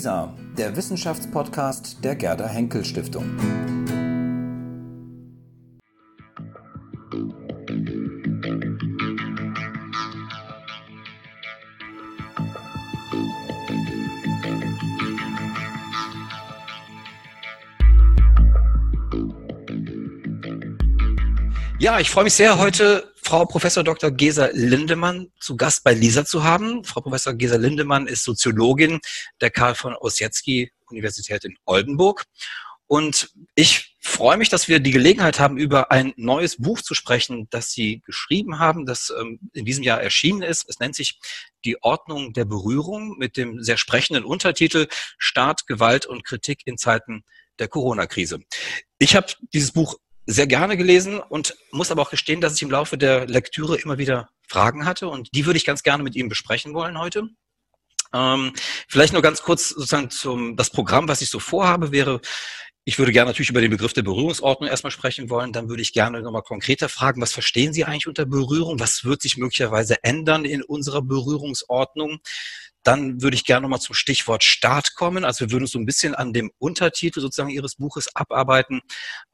WISA, der Wissenschaftspodcast der Gerda Henkel Stiftung. Ja, ich freue mich sehr, heute Frau Professor Dr. Gesa Lindemann zu Gast bei Lisa zu haben. Frau Professor Gesa Lindemann ist Soziologin der Karl von Ossietzky Universität in Oldenburg. Und ich freue mich, dass wir die Gelegenheit haben, über ein neues Buch zu sprechen, das Sie geschrieben haben, das ähm, in diesem Jahr erschienen ist. Es nennt sich Die Ordnung der Berührung mit dem sehr sprechenden Untertitel Staat, Gewalt und Kritik in Zeiten der Corona-Krise. Ich habe dieses Buch sehr gerne gelesen und muss aber auch gestehen, dass ich im Laufe der Lektüre immer wieder Fragen hatte und die würde ich ganz gerne mit Ihnen besprechen wollen heute. Ähm, vielleicht nur ganz kurz sozusagen zum das Programm, was ich so vorhabe, wäre, ich würde gerne natürlich über den Begriff der Berührungsordnung erstmal sprechen wollen. Dann würde ich gerne nochmal konkreter fragen, was verstehen Sie eigentlich unter Berührung? Was wird sich möglicherweise ändern in unserer Berührungsordnung? Dann würde ich gerne nochmal zum Stichwort Staat kommen. Also wir würden uns so ein bisschen an dem Untertitel sozusagen Ihres Buches abarbeiten.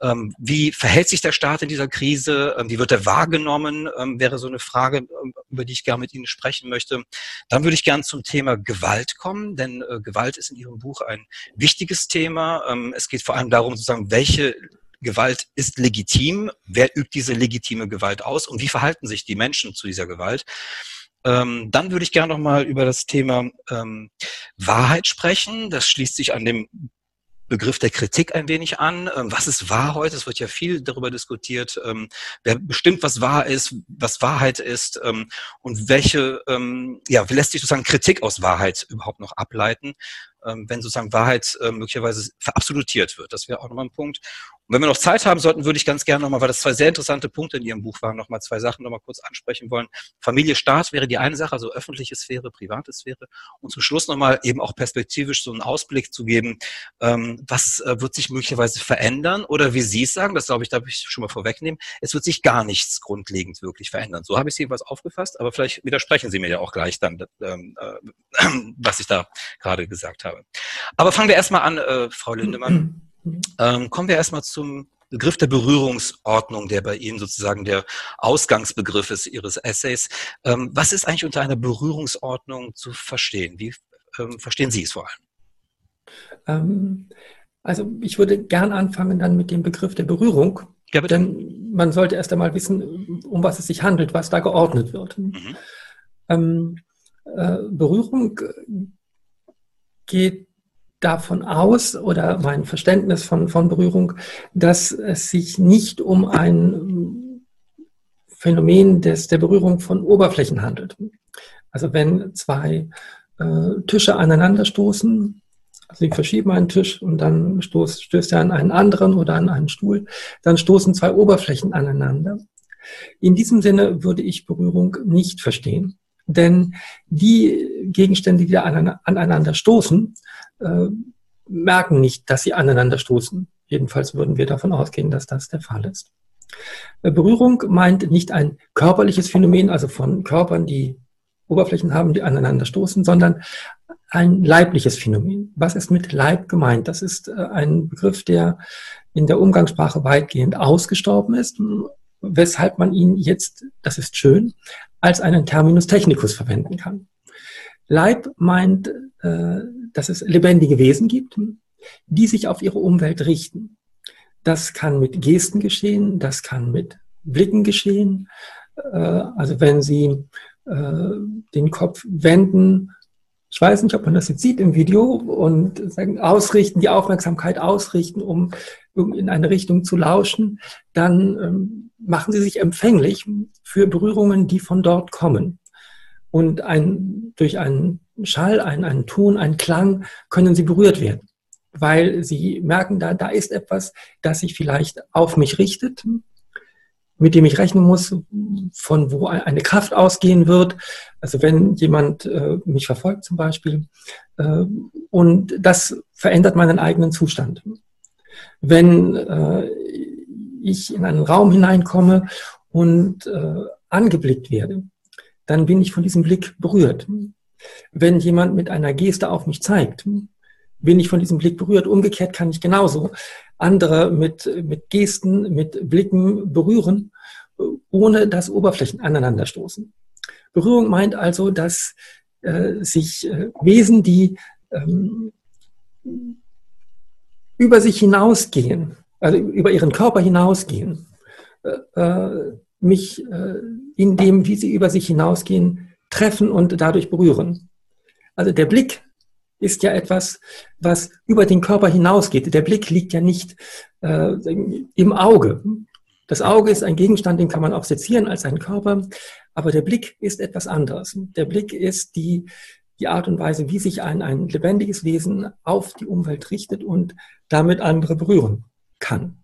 Ähm, wie verhält sich der Staat in dieser Krise? Ähm, wie wird er wahrgenommen? Ähm, wäre so eine Frage, über die ich gerne mit Ihnen sprechen möchte. Dann würde ich gerne zum Thema Gewalt kommen, denn äh, Gewalt ist in Ihrem Buch ein wichtiges Thema. Es geht vor allem darum, sozusagen, welche Gewalt ist legitim? Wer übt diese legitime Gewalt aus? Und wie verhalten sich die Menschen zu dieser Gewalt? Ähm, dann würde ich gerne noch mal über das Thema ähm, Wahrheit sprechen. Das schließt sich an dem Begriff der Kritik ein wenig an. Ähm, was ist wahr heute? Es wird ja viel darüber diskutiert, ähm, wer bestimmt, was wahr ist, was Wahrheit ist ähm, und welche, ja, lässt sich sozusagen Kritik aus Wahrheit überhaupt noch ableiten, wenn sozusagen Wahrheit möglicherweise verabsolutiert wird. Das wäre auch nochmal ein Punkt. Und wenn wir noch Zeit haben sollten, würde ich ganz gerne nochmal, weil das zwei sehr interessante Punkte in Ihrem Buch waren, nochmal zwei Sachen nochmal kurz ansprechen wollen. Familie, Staat wäre die eine Sache, also öffentliche Sphäre, private Sphäre. Und zum Schluss nochmal eben auch perspektivisch so einen Ausblick zu geben, ähm, was äh, wird sich möglicherweise verändern oder wie Sie es sagen, das glaube ich, darf ich schon mal vorwegnehmen, es wird sich gar nichts grundlegend wirklich verändern. So habe ich es jedenfalls aufgefasst, aber vielleicht widersprechen Sie mir ja auch gleich dann, ähm, äh, was ich da gerade gesagt habe. Aber fangen wir erstmal an, äh, Frau Lindemann. Ähm, kommen wir erstmal zum Begriff der Berührungsordnung, der bei Ihnen sozusagen der Ausgangsbegriff ist Ihres Essays. Ähm, was ist eigentlich unter einer Berührungsordnung zu verstehen? Wie ähm, verstehen Sie es vor allem? Ähm, also ich würde gern anfangen dann mit dem Begriff der Berührung. Ja, bitte. Denn man sollte erst einmal wissen, um was es sich handelt, was da geordnet wird. Mhm. Ähm, äh, Berührung geht davon aus oder mein Verständnis von, von Berührung, dass es sich nicht um ein Phänomen des, der Berührung von Oberflächen handelt. Also wenn zwei äh, Tische aneinanderstoßen, also sie verschieben einen Tisch und dann stoß, stößt er an einen anderen oder an einen Stuhl, dann stoßen zwei Oberflächen aneinander. In diesem Sinne würde ich Berührung nicht verstehen. Denn die Gegenstände, die da aneinander stoßen, äh, merken nicht, dass sie aneinander stoßen. Jedenfalls würden wir davon ausgehen, dass das der Fall ist. Äh, Berührung meint nicht ein körperliches Phänomen, also von Körpern, die Oberflächen haben, die aneinander stoßen, sondern ein leibliches Phänomen. Was ist mit Leib gemeint? Das ist äh, ein Begriff, der in der Umgangssprache weitgehend ausgestorben ist, weshalb man ihn jetzt, das ist schön, als einen Terminus technicus verwenden kann. Leib meint, äh, dass es lebendige Wesen gibt, die sich auf ihre Umwelt richten. Das kann mit Gesten geschehen, das kann mit Blicken geschehen. Äh, also wenn Sie äh, den Kopf wenden, ich weiß nicht, ob man das jetzt sieht im Video und sagen, ausrichten, die Aufmerksamkeit ausrichten, um in eine Richtung zu lauschen, dann ähm, machen Sie sich empfänglich für Berührungen, die von dort kommen. Und ein, durch einen Schall, einen, einen Ton, einen Klang können Sie berührt werden, weil Sie merken, da, da ist etwas, das sich vielleicht auf mich richtet, mit dem ich rechnen muss, von wo eine Kraft ausgehen wird. Also wenn jemand äh, mich verfolgt zum Beispiel. Äh, und das verändert meinen eigenen Zustand. Wenn äh, ich in einen Raum hineinkomme und äh, angeblickt werde, dann bin ich von diesem Blick berührt. Wenn jemand mit einer Geste auf mich zeigt, bin ich von diesem Blick berührt. Umgekehrt kann ich genauso andere mit, mit Gesten, mit Blicken berühren, ohne dass Oberflächen aneinanderstoßen. Berührung meint also, dass äh, sich äh, Wesen, die ähm, über sich hinausgehen, also über ihren Körper hinausgehen, äh, äh mich äh, in dem, wie sie über sich hinausgehen, treffen und dadurch berühren. Also der Blick ist ja etwas, was über den Körper hinausgeht. Der Blick liegt ja nicht äh, im Auge. Das Auge ist ein Gegenstand, den kann man auch sezieren als einen Körper, aber der Blick ist etwas anderes. Der Blick ist die, die Art und Weise, wie sich ein, ein lebendiges Wesen auf die Umwelt richtet und damit andere berühren kann.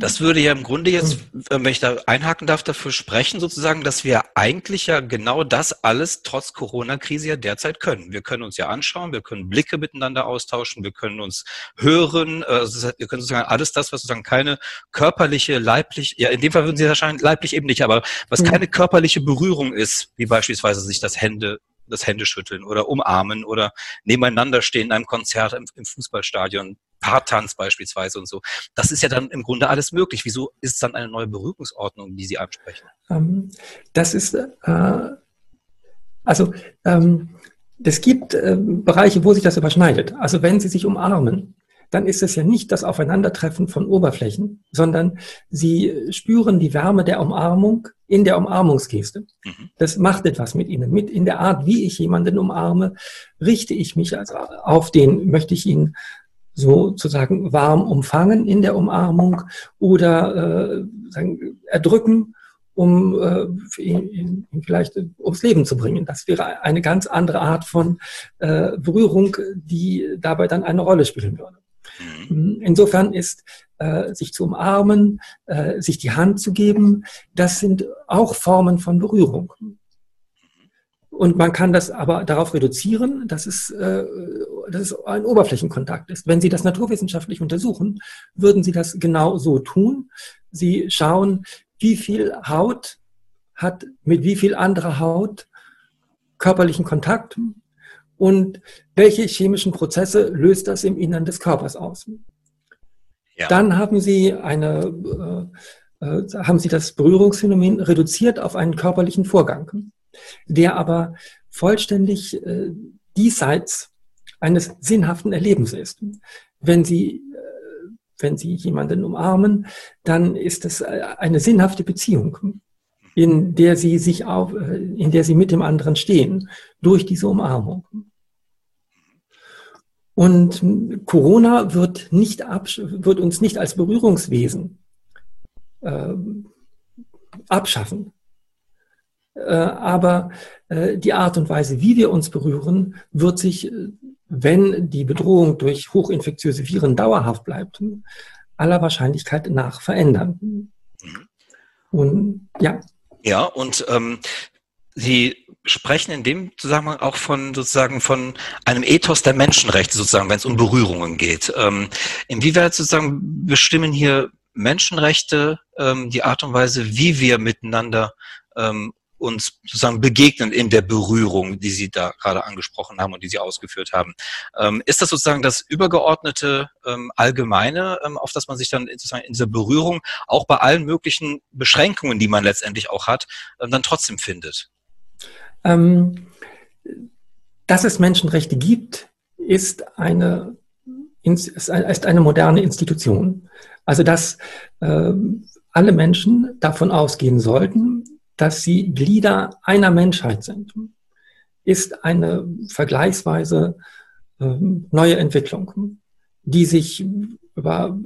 Das würde ja im Grunde jetzt, hm. wenn ich da einhaken darf, dafür sprechen, sozusagen, dass wir eigentlich ja genau das alles trotz Corona-Krise ja derzeit können. Wir können uns ja anschauen, wir können Blicke miteinander austauschen, wir können uns hören, also wir können sozusagen alles das, was sozusagen keine körperliche, leiblich, ja, in dem Fall würden Sie wahrscheinlich leiblich eben nicht, aber was hm. keine körperliche Berührung ist, wie beispielsweise sich das Hände das Händeschütteln oder umarmen oder nebeneinander stehen in einem Konzert im, im Fußballstadion. Paartanz beispielsweise und so. Das ist ja dann im Grunde alles möglich. Wieso ist es dann eine neue Berührungsordnung, die Sie ansprechen? Ähm, das ist, äh, also, ähm, es gibt äh, Bereiche, wo sich das überschneidet. Also, wenn Sie sich umarmen, dann ist es ja nicht das Aufeinandertreffen von Oberflächen, sondern Sie spüren die Wärme der Umarmung in der Umarmungsgeste. Mhm. Das macht etwas mit Ihnen. Mit in der Art, wie ich jemanden umarme, richte ich mich also auf den, möchte ich ihn sozusagen warm umfangen in der Umarmung oder äh, sagen, erdrücken, um äh, ihn, ihn vielleicht ums Leben zu bringen. Das wäre eine ganz andere Art von äh, Berührung, die dabei dann eine Rolle spielen würde. Mhm. Insofern ist äh, sich zu umarmen, äh, sich die Hand zu geben, das sind auch Formen von Berührung. Und man kann das aber darauf reduzieren, dass es, äh, dass es ein Oberflächenkontakt ist. Wenn Sie das naturwissenschaftlich untersuchen, würden Sie das genau so tun. Sie schauen, wie viel Haut hat mit wie viel anderer Haut körperlichen Kontakt und welche chemischen Prozesse löst das im Innern des Körpers aus. Ja. Dann haben Sie eine, äh, äh, haben Sie das Berührungsphänomen reduziert auf einen körperlichen Vorgang der aber vollständig äh, diesseits eines sinnhaften Erlebens ist. Wenn Sie, äh, wenn Sie jemanden umarmen, dann ist es äh, eine sinnhafte Beziehung, in der Sie sich auf, äh, in der Sie mit dem anderen stehen, durch diese Umarmung. Und Corona wird, nicht wird uns nicht als Berührungswesen äh, abschaffen, äh, aber äh, die Art und Weise, wie wir uns berühren, wird sich, äh, wenn die Bedrohung durch hochinfektiöse Viren dauerhaft bleibt, aller Wahrscheinlichkeit nach verändern. Mhm. Und ja. Ja, und ähm, Sie sprechen in dem Zusammenhang auch von sozusagen von einem Ethos der Menschenrechte sozusagen, wenn es um Berührungen geht. Ähm, inwieweit sozusagen bestimmen hier Menschenrechte ähm, die Art und Weise, wie wir miteinander ähm, uns sozusagen begegnen in der Berührung, die Sie da gerade angesprochen haben und die Sie ausgeführt haben. Ähm, ist das sozusagen das übergeordnete ähm, Allgemeine, ähm, auf das man sich dann sozusagen in dieser Berührung auch bei allen möglichen Beschränkungen, die man letztendlich auch hat, ähm, dann trotzdem findet? Ähm, dass es Menschenrechte gibt, ist eine, ist eine moderne Institution. Also dass äh, alle Menschen davon ausgehen sollten, dass sie Glieder einer Menschheit sind, ist eine vergleichsweise äh, neue Entwicklung, die sich über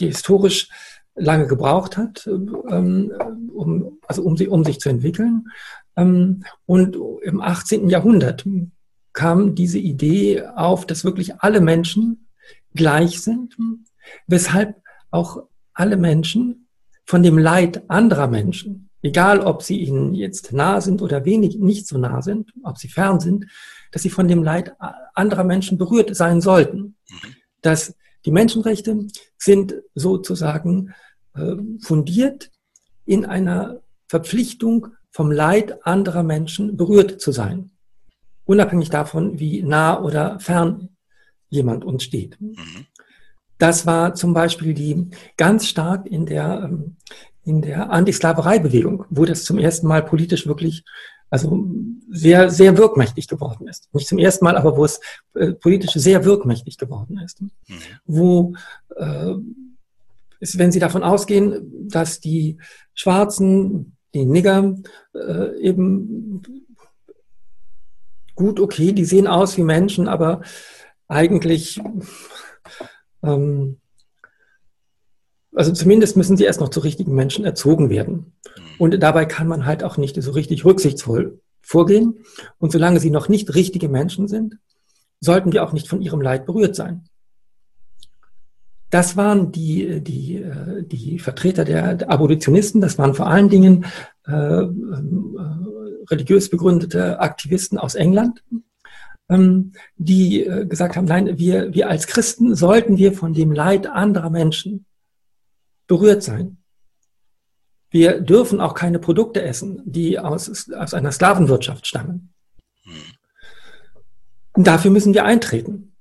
die historisch lange gebraucht hat, ähm, um, also um, sie, um sich zu entwickeln. Ähm, und im 18. Jahrhundert kam diese Idee auf, dass wirklich alle Menschen gleich sind, weshalb auch alle Menschen von dem Leid anderer Menschen egal ob sie ihnen jetzt nah sind oder wenig nicht so nah sind, ob sie fern sind, dass sie von dem Leid anderer Menschen berührt sein sollten. Dass die Menschenrechte sind sozusagen äh, fundiert in einer Verpflichtung, vom Leid anderer Menschen berührt zu sein. Unabhängig davon, wie nah oder fern jemand uns steht. Mhm. Das war zum Beispiel die ganz stark in der, ähm, in der Antisklavereibewegung, wo das zum ersten Mal politisch wirklich also sehr, sehr wirkmächtig geworden ist. Nicht zum ersten Mal, aber wo es äh, politisch sehr wirkmächtig geworden ist. Mhm. Wo äh, ist, wenn Sie davon ausgehen, dass die Schwarzen, die Nigger äh, eben gut, okay, die sehen aus wie Menschen, aber eigentlich ähm, also zumindest müssen sie erst noch zu richtigen Menschen erzogen werden. Mhm. Und dabei kann man halt auch nicht so richtig rücksichtsvoll vorgehen. Und solange sie noch nicht richtige Menschen sind, sollten wir auch nicht von ihrem Leid berührt sein. Das waren die, die, äh, die Vertreter der, Abolitionisten, das waren vor allen Dingen äh, äh, religiös begründete Aktivisten aus England, ähm, die äh, gesagt haben, nein, wir, wir als Christen sollten wir von dem Leid anderer Menschen berührt sein. Wir dürfen auch keine Produkte essen, die aus, aus einer Sklavenwirtschaft stammen. Und dafür müssen wir eintreten.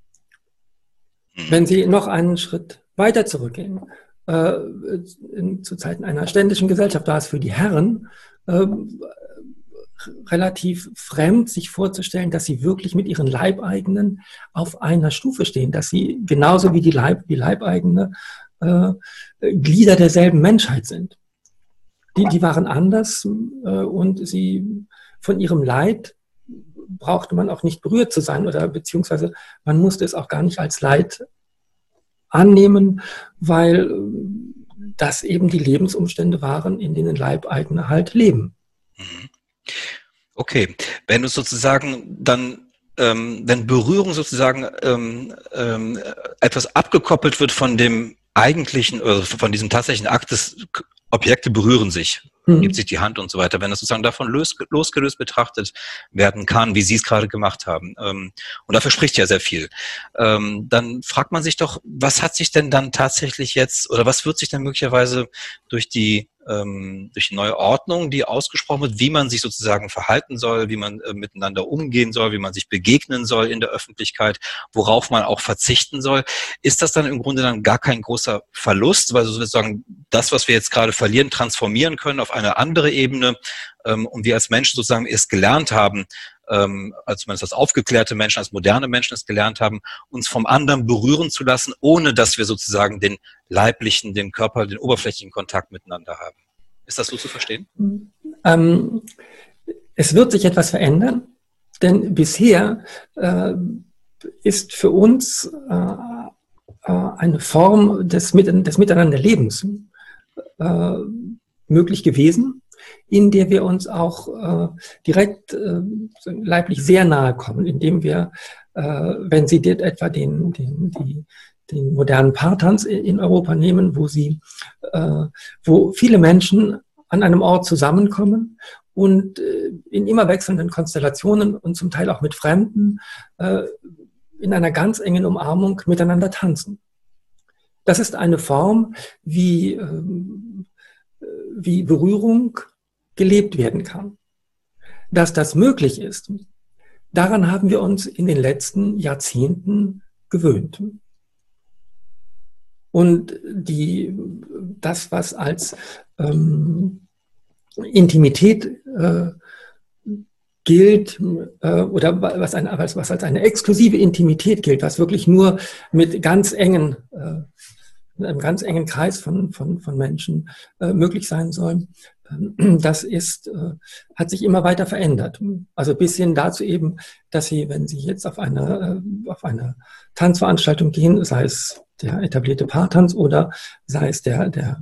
Wenn Sie noch einen Schritt weiter zurückgehen, äh, in, zu Zeiten einer ständischen Gesellschaft war es für die Herren äh, relativ fremd, sich vorzustellen, dass sie wirklich mit ihren Leibeigenen auf einer Stufe stehen, dass sie genauso wie die, Leib, die Leibeigene äh, Glieder derselben Menschheit sind. Die, die waren anders äh, und sie von ihrem Leid brauchte man auch nicht berührt zu sein oder beziehungsweise man musste es auch gar nicht als Leid annehmen, weil äh, das eben die Lebensumstände waren, in denen Leibeigene halt leben. Mhm. Okay, wenn du sozusagen dann, ähm, wenn Berührung sozusagen ähm, ähm, etwas abgekoppelt wird von dem eigentlichen, also von diesem tatsächlichen Akt des Objekte berühren sich, mhm. gibt sich die Hand und so weiter, wenn das sozusagen davon los, losgelöst betrachtet werden kann, wie Sie es gerade gemacht haben. Ähm, und dafür spricht ja sehr viel. Ähm, dann fragt man sich doch, was hat sich denn dann tatsächlich jetzt oder was wird sich denn möglicherweise durch die ähm, durch die neue Ordnung, die ausgesprochen wird, wie man sich sozusagen verhalten soll, wie man äh, miteinander umgehen soll, wie man sich begegnen soll in der Öffentlichkeit, worauf man auch verzichten soll. Ist das dann im Grunde dann gar kein großer Verlust, weil sozusagen das, was wir jetzt gerade verlieren, transformieren können auf eine andere Ebene ähm, und wir als Menschen sozusagen erst gelernt haben, ähm, als zumindest als aufgeklärte Menschen, als moderne Menschen es gelernt haben, uns vom anderen berühren zu lassen, ohne dass wir sozusagen den leiblichen, den Körper, den oberflächlichen Kontakt miteinander haben. Ist das so zu verstehen? Ähm, es wird sich etwas verändern, denn bisher äh, ist für uns äh, äh eine Form des, des Miteinanderlebens äh, möglich gewesen, in der wir uns auch äh, direkt äh, leiblich sehr nahe kommen, indem wir, äh, wenn Sie etwa den, den, die, den modernen Paartanz in Europa nehmen, wo sie, äh, wo viele Menschen an einem Ort zusammenkommen und äh, in immer wechselnden Konstellationen und zum Teil auch mit Fremden äh, in einer ganz engen Umarmung miteinander tanzen. Das ist eine Form, wie, ähm, wie Berührung gelebt werden kann. Dass das möglich ist, daran haben wir uns in den letzten Jahrzehnten gewöhnt. Und die, das, was als ähm, Intimität äh, gilt äh, oder was, ein, was, was als eine exklusive Intimität gilt, was wirklich nur mit ganz engen, äh, in einem ganz engen Kreis von, von, von Menschen äh, möglich sein soll, das ist, äh, hat sich immer weiter verändert. Also bis hin dazu eben, dass Sie, wenn Sie jetzt auf eine, äh, auf eine Tanzveranstaltung gehen, sei es der etablierte Paartanz oder sei es der, der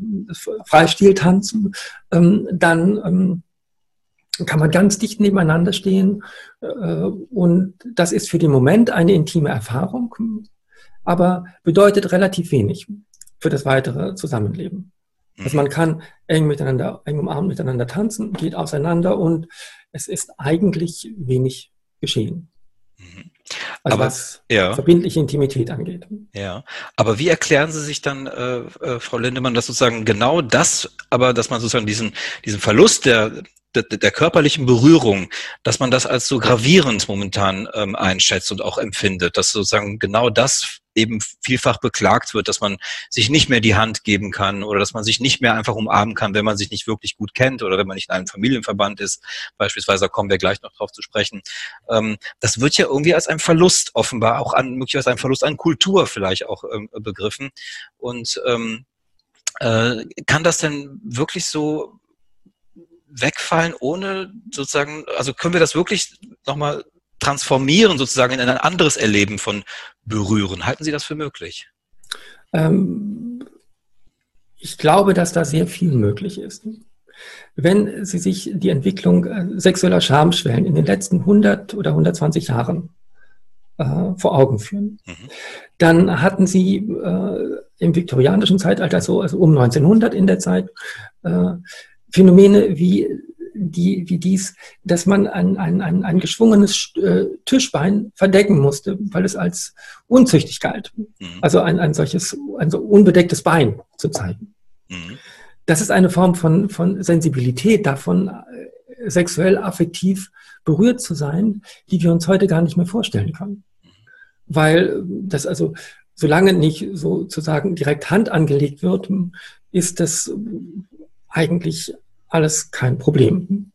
Freistiltanz, ähm, dann ähm, kann man ganz dicht nebeneinander stehen äh, und das ist für den Moment eine intime Erfahrung, aber bedeutet relativ wenig für das weitere Zusammenleben. Also man kann eng miteinander, eng umarmt miteinander tanzen, geht auseinander und es ist eigentlich wenig geschehen. Mhm. Also aber, was ja. verbindliche Intimität angeht. Ja, aber wie erklären Sie sich dann, äh, äh, Frau Lindemann, dass sozusagen genau das, aber dass man sozusagen diesen, diesen Verlust der der, der körperlichen Berührung, dass man das als so gravierend momentan ähm, einschätzt und auch empfindet, dass sozusagen genau das eben vielfach beklagt wird, dass man sich nicht mehr die Hand geben kann oder dass man sich nicht mehr einfach umarmen kann, wenn man sich nicht wirklich gut kennt oder wenn man nicht in einem Familienverband ist. Beispielsweise da kommen wir gleich noch drauf zu sprechen. Ähm, das wird ja irgendwie als ein Verlust offenbar auch an möglicherweise ein Verlust an Kultur vielleicht auch ähm, begriffen. Und ähm, äh, kann das denn wirklich so wegfallen, ohne sozusagen, also können wir das wirklich nochmal transformieren, sozusagen in ein anderes Erleben von Berühren? Halten Sie das für möglich? Ähm, ich glaube, dass da sehr viel möglich ist. Wenn Sie sich die Entwicklung äh, sexueller Schamschwellen in den letzten 100 oder 120 Jahren äh, vor Augen führen, mhm. dann hatten Sie äh, im viktorianischen Zeitalter, so also um 1900 in der Zeit, äh, Phänomene wie die, wie dies, dass man ein, ein, ein, ein geschwungenes äh, Tischbein verdecken musste, weil es als unzüchtig galt. Mhm. Also ein, ein solches, ein so unbedecktes Bein zu zeigen. Mhm. Das ist eine Form von, von Sensibilität davon, äh, sexuell affektiv berührt zu sein, die wir uns heute gar nicht mehr vorstellen können. Weil das also, solange nicht sozusagen direkt Hand angelegt wird, ist das eigentlich alles kein Problem.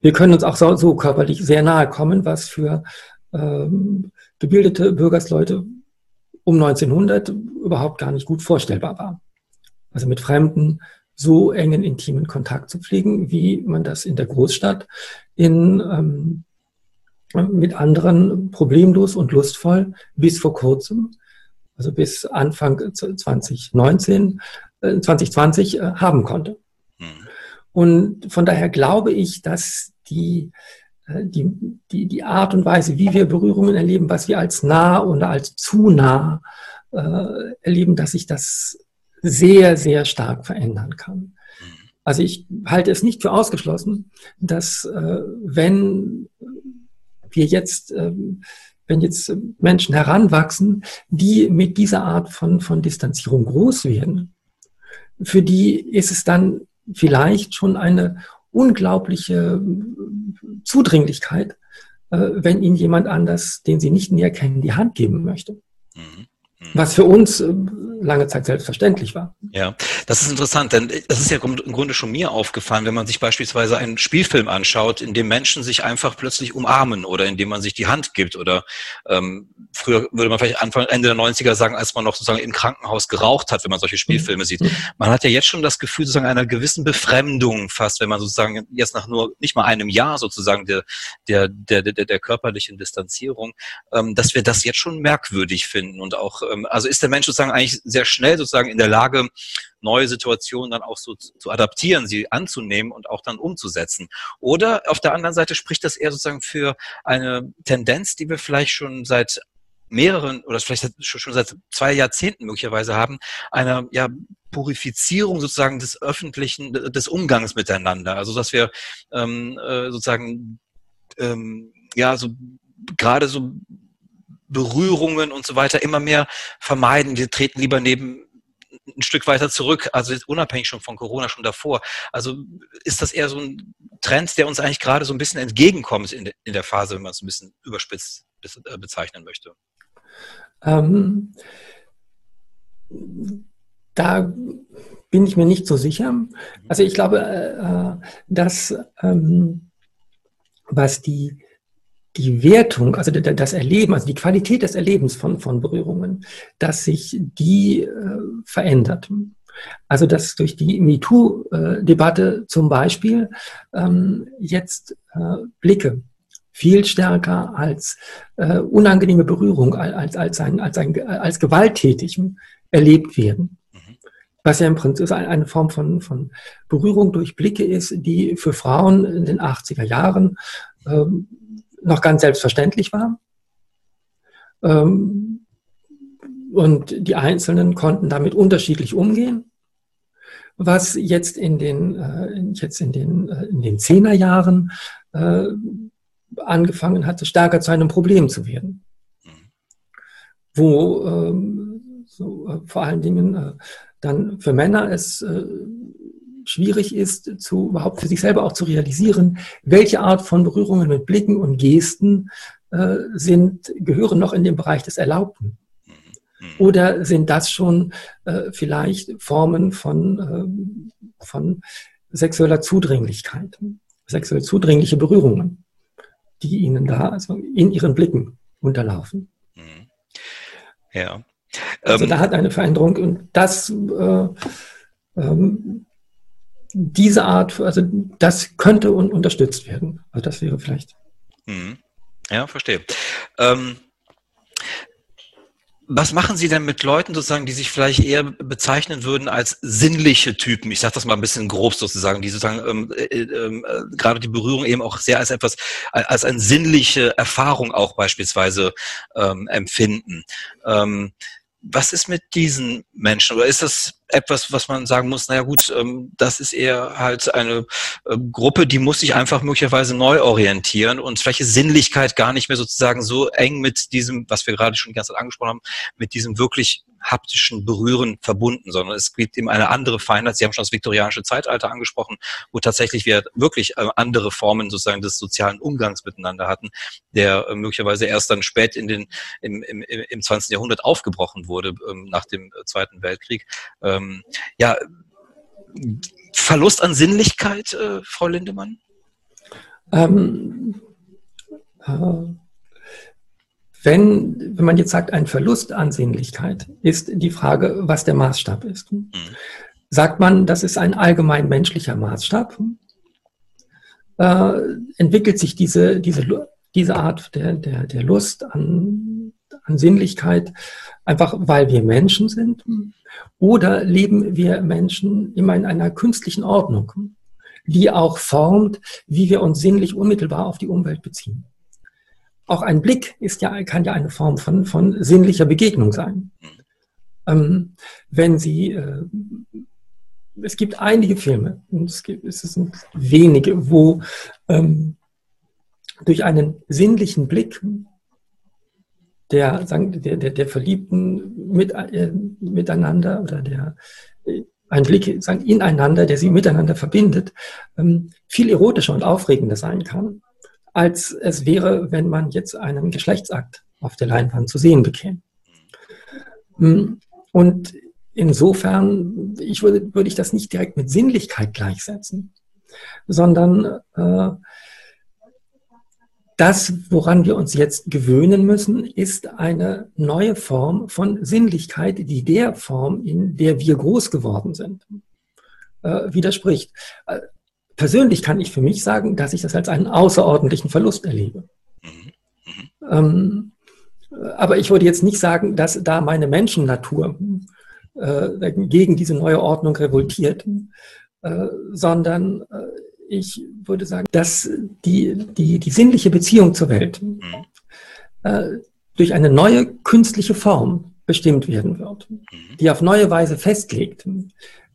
Wir können uns auch so, so körperlich sehr nahe kommen, was für ähm, gebildete Bürgersleute um 1900 überhaupt gar nicht gut vorstellbar war. Also mit Fremden so engen intimen Kontakt zu pflegen, wie man das in der Großstadt in, ähm, mit anderen problemlos und lustvoll bis vor kurzem, also bis Anfang 2019, äh, 2020 äh, haben konnte. Und von daher glaube ich, dass die, äh, die, die, die Art und Weise, wie wir Berührungen erleben, was wir als nah oder als zu nah äh, erleben, dass sich das sehr, sehr stark verändern kann. Also ich halte es nicht für ausgeschlossen, dass äh, wenn wir jetzt, äh, wenn jetzt Menschen heranwachsen, die mit dieser Art von, von Distanzierung groß werden, für die ist es dann vielleicht schon eine unglaubliche Zudringlichkeit, äh, wenn ihnen jemand anders, den sie nicht näher kennen, die Hand geben möchte. Mhm. Mhm. Was für uns äh, lange Zeit selbstverständlich war. Ja, das ist interessant, denn das ist ja im Grunde schon mir aufgefallen, wenn man sich beispielsweise einen Spielfilm anschaut, in dem Menschen sich einfach plötzlich umarmen oder in dem man sich die Hand gibt oder ähm, früher würde man vielleicht Anfang, Ende der 90er sagen, als man noch sozusagen im Krankenhaus geraucht hat, wenn man solche Spielfilme mhm. sieht. Man hat ja jetzt schon das Gefühl sozusagen einer gewissen Befremdung fast, wenn man sozusagen jetzt nach nur nicht mal einem Jahr sozusagen der, der, der, der, der körperlichen Distanzierung, ähm, dass wir das jetzt schon merkwürdig finden und auch, ähm, also ist der Mensch sozusagen eigentlich sehr schnell sozusagen in der Lage, neue Situationen dann auch so zu adaptieren, sie anzunehmen und auch dann umzusetzen. Oder auf der anderen Seite spricht das eher sozusagen für eine Tendenz, die wir vielleicht schon seit mehreren oder vielleicht schon seit zwei Jahrzehnten möglicherweise haben, einer ja, Purifizierung sozusagen des öffentlichen, des Umgangs miteinander. Also dass wir ähm, äh, sozusagen ähm, ja so gerade so Berührungen und so weiter immer mehr vermeiden. Wir treten lieber neben ein Stück weiter zurück, also unabhängig schon von Corona, schon davor. Also ist das eher so ein Trend, der uns eigentlich gerade so ein bisschen entgegenkommt in, de, in der Phase, wenn man es ein bisschen überspitzt äh, bezeichnen möchte? Ähm, da bin ich mir nicht so sicher. Also ich glaube, äh, dass ähm, was die die Wertung, also das Erleben, also die Qualität des Erlebens von, von Berührungen, dass sich die äh, verändert. Also dass durch die MeToo-Debatte zum Beispiel ähm, jetzt äh, Blicke viel stärker als äh, unangenehme Berührung, als, als, ein, als, ein, als gewalttätig erlebt werden. Was ja im Prinzip eine Form von, von Berührung durch Blicke ist, die für Frauen in den 80er Jahren ähm, noch ganz selbstverständlich war. Ähm, und die Einzelnen konnten damit unterschiedlich umgehen. Was jetzt in den, äh, jetzt in den, äh, in den Zehnerjahren äh, angefangen hatte, stärker zu einem Problem zu werden. Wo ähm, so, vor allen Dingen dann für Männer es schwierig ist, zu, überhaupt für sich selber auch zu realisieren, welche Art von Berührungen mit Blicken und Gesten äh, sind, gehören noch in den Bereich des Erlaubten. Mhm. Oder sind das schon äh, vielleicht Formen von, äh, von sexueller Zudringlichkeit, sexuell zudringliche Berührungen, die ihnen da also in ihren Blicken unterlaufen? Mhm. Ja. Also ähm, da hat eine Veränderung und das äh, ähm, diese Art, also das könnte un unterstützt werden. Also das wäre vielleicht. Mhm. Ja, verstehe. Ähm, was machen Sie denn mit Leuten sozusagen, die sich vielleicht eher bezeichnen würden als sinnliche Typen? Ich sage das mal ein bisschen grob sozusagen, die sozusagen ähm, äh, äh, gerade die Berührung eben auch sehr als etwas, als eine sinnliche Erfahrung auch beispielsweise ähm, empfinden. Ähm, was ist mit diesen Menschen? Oder ist das etwas, was man sagen muss, naja gut, ähm, das ist eher halt eine äh, Gruppe, die muss sich einfach möglicherweise neu orientieren und ist Sinnlichkeit gar nicht mehr sozusagen so eng mit diesem, was wir gerade schon die ganze Zeit angesprochen haben, mit diesem wirklich haptischen Berühren verbunden, sondern es gibt eben eine andere Feinheit. Sie haben schon das viktorianische Zeitalter angesprochen, wo tatsächlich wir wirklich äh, andere Formen sozusagen des sozialen Umgangs miteinander hatten, der äh, möglicherweise erst dann spät in den, im, im, im 20. Jahrhundert aufgebrochen wurde, ähm, nach dem äh, Zweiten Weltkrieg. Ähm, ja, Verlust an Sinnlichkeit, Frau Lindemann? Ähm, äh wenn, wenn man jetzt sagt, ein Verlust an Sinnlichkeit, ist die Frage, was der Maßstab ist. Mhm. Sagt man, das ist ein allgemein menschlicher Maßstab, äh, entwickelt sich diese, diese, diese Art der, der, der Lust an, an Sinnlichkeit einfach, weil wir Menschen sind? Oder leben wir Menschen immer in einer künstlichen Ordnung, die auch formt, wie wir uns sinnlich unmittelbar auf die Umwelt beziehen? Auch ein Blick ist ja, kann ja eine Form von, von sinnlicher Begegnung sein. Ähm, wenn Sie, äh, es gibt einige Filme, es, gibt, es sind wenige, wo ähm, durch einen sinnlichen Blick der, sagen, der, der, der Verliebten mit, äh, miteinander oder der, äh, ein Blick sagen, ineinander, der sie miteinander verbindet, ähm, viel erotischer und aufregender sein kann als es wäre, wenn man jetzt einen Geschlechtsakt auf der Leinwand zu sehen bekäme. Hm, und insofern, ich würde, würde ich das nicht direkt mit Sinnlichkeit gleichsetzen, sondern äh, das, woran wir uns jetzt gewöhnen müssen, ist eine neue Form von Sinnlichkeit, die der Form, in der wir groß geworden sind, äh, widerspricht. Persönlich kann ich für mich sagen, dass ich das als einen außerordentlichen Verlust erlebe. Mhm. Mhm. Ähm, aber ich würde jetzt nicht sagen, dass da meine Menschennatur äh, gegen diese neue Ordnung revoltiert, äh, sondern äh, ich würde sagen, dass die, die, die sinnliche Beziehung zur Welt mhm. äh, durch eine neue künstliche Form bestimmt werden wird, die auf neue Weise festlegt,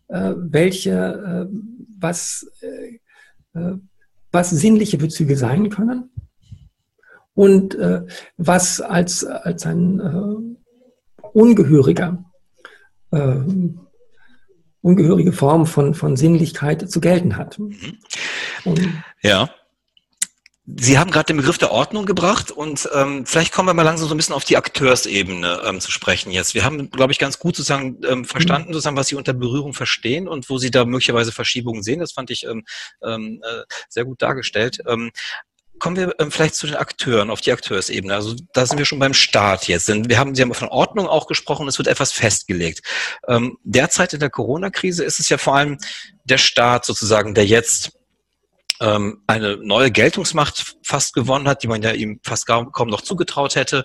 welche äh, was, äh, äh, was sinnliche Bezüge sein können und äh, was als, als ein äh, ungehöriger, äh, ungehörige Form von, von Sinnlichkeit zu gelten hat. Mhm. Und, ja. Sie haben gerade den Begriff der Ordnung gebracht und ähm, vielleicht kommen wir mal langsam so ein bisschen auf die Akteursebene ähm, zu sprechen jetzt. Wir haben, glaube ich, ganz gut sozusagen ähm, verstanden, sozusagen, was Sie unter Berührung verstehen und wo Sie da möglicherweise Verschiebungen sehen. Das fand ich ähm, ähm, äh, sehr gut dargestellt. Ähm, kommen wir ähm, vielleicht zu den Akteuren, auf die Akteursebene. Also da sind wir schon beim Start jetzt. Denn wir haben, Sie haben von Ordnung auch gesprochen, es wird etwas festgelegt. Ähm, derzeit in der Corona-Krise ist es ja vor allem der Staat sozusagen, der jetzt ähm, eine neue Geltungsmacht fast gewonnen hat, die man ja ihm fast kaum, kaum noch zugetraut hätte.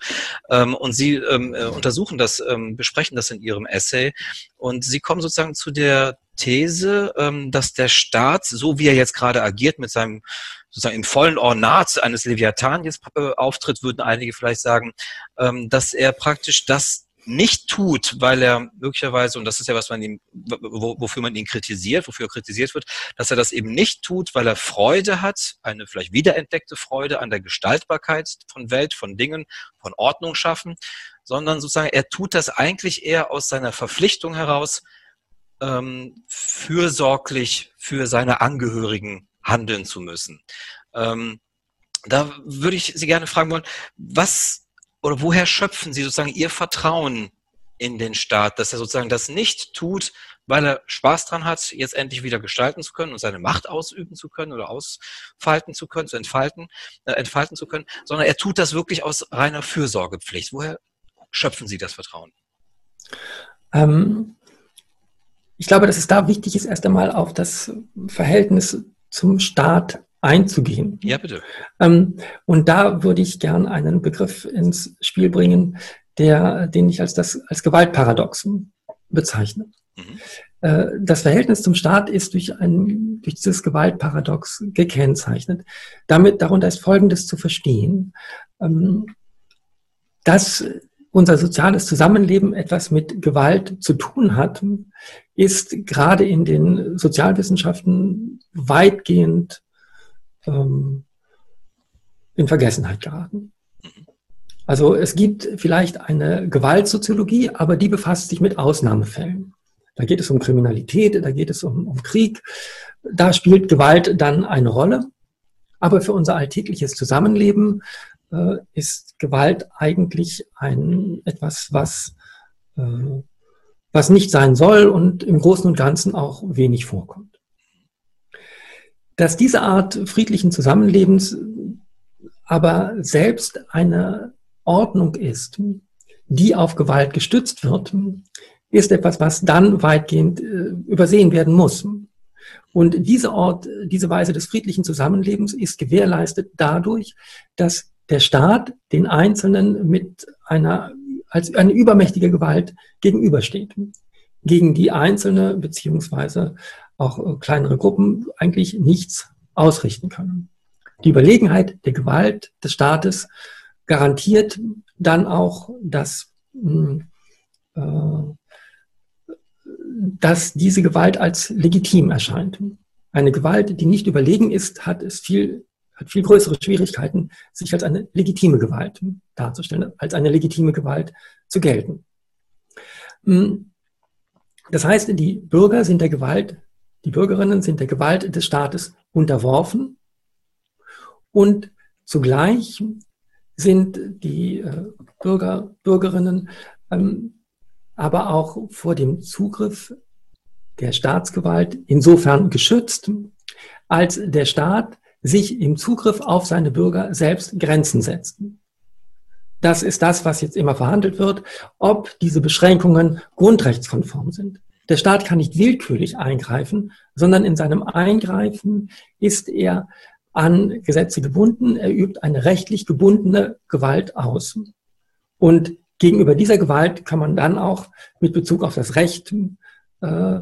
Ähm, und Sie ähm, äh, untersuchen das, ähm, besprechen das in Ihrem Essay. Und Sie kommen sozusagen zu der These, ähm, dass der Staat, so wie er jetzt gerade agiert, mit seinem sozusagen im vollen Ornat eines Leviathan jetzt äh, auftritt, würden einige vielleicht sagen, ähm, dass er praktisch das nicht tut, weil er möglicherweise, und das ist ja was man ihm, wofür man ihn kritisiert, wofür er kritisiert wird, dass er das eben nicht tut, weil er Freude hat, eine vielleicht wiederentdeckte Freude an der Gestaltbarkeit von Welt, von Dingen, von Ordnung schaffen, sondern sozusagen er tut das eigentlich eher aus seiner Verpflichtung heraus, ähm, fürsorglich für seine Angehörigen handeln zu müssen. Ähm, da würde ich Sie gerne fragen wollen, was oder woher schöpfen Sie sozusagen Ihr Vertrauen in den Staat, dass er sozusagen das nicht tut, weil er Spaß dran hat, jetzt endlich wieder gestalten zu können und seine Macht ausüben zu können oder ausfalten zu können, zu entfalten, äh, entfalten zu können, sondern er tut das wirklich aus reiner Fürsorgepflicht. Woher schöpfen Sie das Vertrauen? Ähm, ich glaube, dass es da wichtig ist, erst einmal auf das Verhältnis zum Staat einzugehen. Ja, bitte. Ähm, und da würde ich gern einen Begriff ins Spiel bringen, der, den ich als das, als Gewaltparadox bezeichne. Mhm. Äh, das Verhältnis zum Staat ist durch ein, durch dieses Gewaltparadox gekennzeichnet. Damit, darunter ist Folgendes zu verstehen, ähm, dass unser soziales Zusammenleben etwas mit Gewalt zu tun hat, ist gerade in den Sozialwissenschaften weitgehend ähm, in Vergessenheit geraten. Also es gibt vielleicht eine Gewaltsoziologie, aber die befasst sich mit Ausnahmefällen. Da geht es um Kriminalität, da geht es um, um Krieg. Da spielt Gewalt dann eine Rolle. Aber für unser alltägliches Zusammenleben äh, ist Gewalt eigentlich ein etwas, was, äh, was nicht sein soll und im Großen und Ganzen auch wenig vorkommt. Dass diese Art friedlichen Zusammenlebens aber selbst eine Ordnung ist, die auf Gewalt gestützt wird, ist etwas, was dann weitgehend äh, übersehen werden muss. Und diese Ort, diese Weise des friedlichen Zusammenlebens ist gewährleistet dadurch, dass der Staat den Einzelnen mit einer, als eine übermächtige Gewalt gegenübersteht. Gegen die Einzelne beziehungsweise auch äh, kleinere Gruppen eigentlich nichts ausrichten können. Die Überlegenheit der Gewalt des Staates garantiert dann auch, dass, hm, äh, dass diese Gewalt als legitim erscheint. Eine Gewalt, die nicht überlegen ist, hat es viel hat viel größere Schwierigkeiten, sich als eine legitime Gewalt darzustellen, als eine legitime Gewalt zu gelten. Hm, das heißt, die Bürger sind der Gewalt, die Bürgerinnen sind der Gewalt des Staates unterworfen und zugleich sind die äh, Bürger, Bürgerinnen ähm, aber auch vor dem Zugriff der Staatsgewalt insofern geschützt, als der Staat sich im Zugriff auf seine Bürger selbst Grenzen setzt. Das ist das, was jetzt immer verhandelt wird, ob diese Beschränkungen grundrechtskonform sind. Der Staat kann nicht willkürlich eingreifen, sondern in seinem Eingreifen ist er an Gesetze gebunden, er übt eine rechtlich gebundene Gewalt aus. Und gegenüber dieser Gewalt kann man dann auch mit Bezug auf das Recht äh,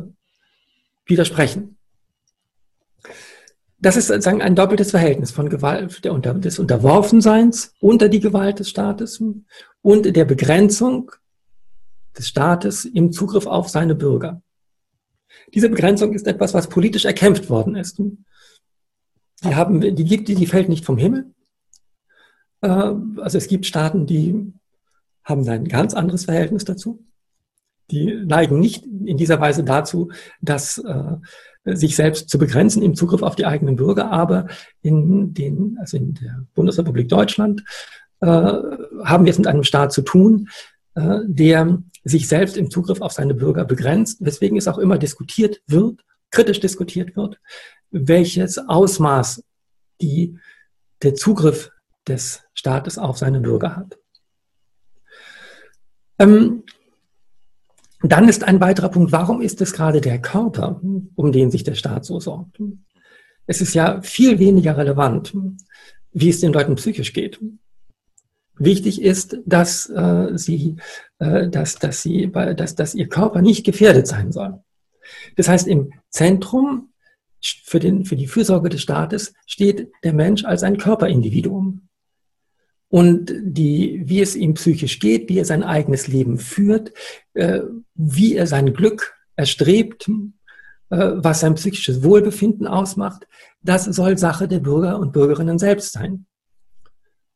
widersprechen. Das ist sozusagen ein doppeltes Verhältnis von Gewalt, der des Unterworfenseins unter die Gewalt des Staates und der Begrenzung des Staates im Zugriff auf seine Bürger. Diese Begrenzung ist etwas, was politisch erkämpft worden ist. Die haben, die gibt, die fällt nicht vom Himmel. Äh, also es gibt Staaten, die haben ein ganz anderes Verhältnis dazu. Die neigen nicht in dieser Weise dazu, dass äh, sich selbst zu begrenzen im Zugriff auf die eigenen Bürger, aber in den, also in der Bundesrepublik Deutschland äh, haben wir es mit einem Staat zu tun, äh, der sich selbst im Zugriff auf seine Bürger begrenzt, weswegen es auch immer diskutiert wird, kritisch diskutiert wird, welches Ausmaß die, der Zugriff des Staates auf seine Bürger hat. Ähm, dann ist ein weiterer Punkt, warum ist es gerade der Körper, um den sich der Staat so sorgt? Es ist ja viel weniger relevant, wie es den Leuten psychisch geht. Wichtig ist, dass äh, sie, äh, dass, dass sie, dass, dass ihr Körper nicht gefährdet sein soll. Das heißt, im Zentrum für, den, für die Fürsorge des Staates steht der Mensch als ein Körperindividuum. Und die, wie es ihm psychisch geht, wie er sein eigenes Leben führt, äh, wie er sein Glück erstrebt, äh, was sein psychisches Wohlbefinden ausmacht, das soll Sache der Bürger und Bürgerinnen selbst sein.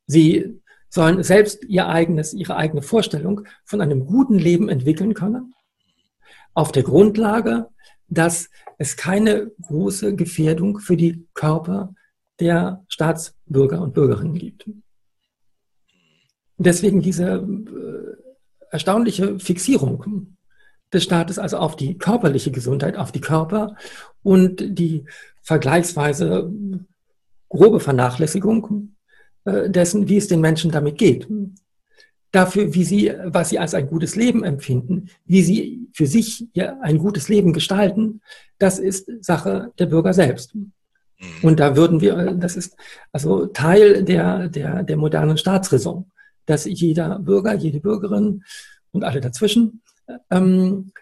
Sie sollen selbst ihr eigenes, ihre eigene Vorstellung von einem guten Leben entwickeln können auf der Grundlage, dass es keine große Gefährdung für die Körper der Staatsbürger und Bürgerinnen gibt. Deswegen diese äh, erstaunliche Fixierung des Staates also auf die körperliche Gesundheit, auf die Körper und die vergleichsweise grobe Vernachlässigung dessen, wie es den Menschen damit geht. Dafür, wie sie, was sie als ein gutes Leben empfinden, wie sie für sich ein gutes Leben gestalten, das ist Sache der Bürger selbst. Mhm. Und da würden wir, das ist also Teil der, der, der modernen Staatsräson, dass jeder Bürger, jede Bürgerin und alle dazwischen ähm,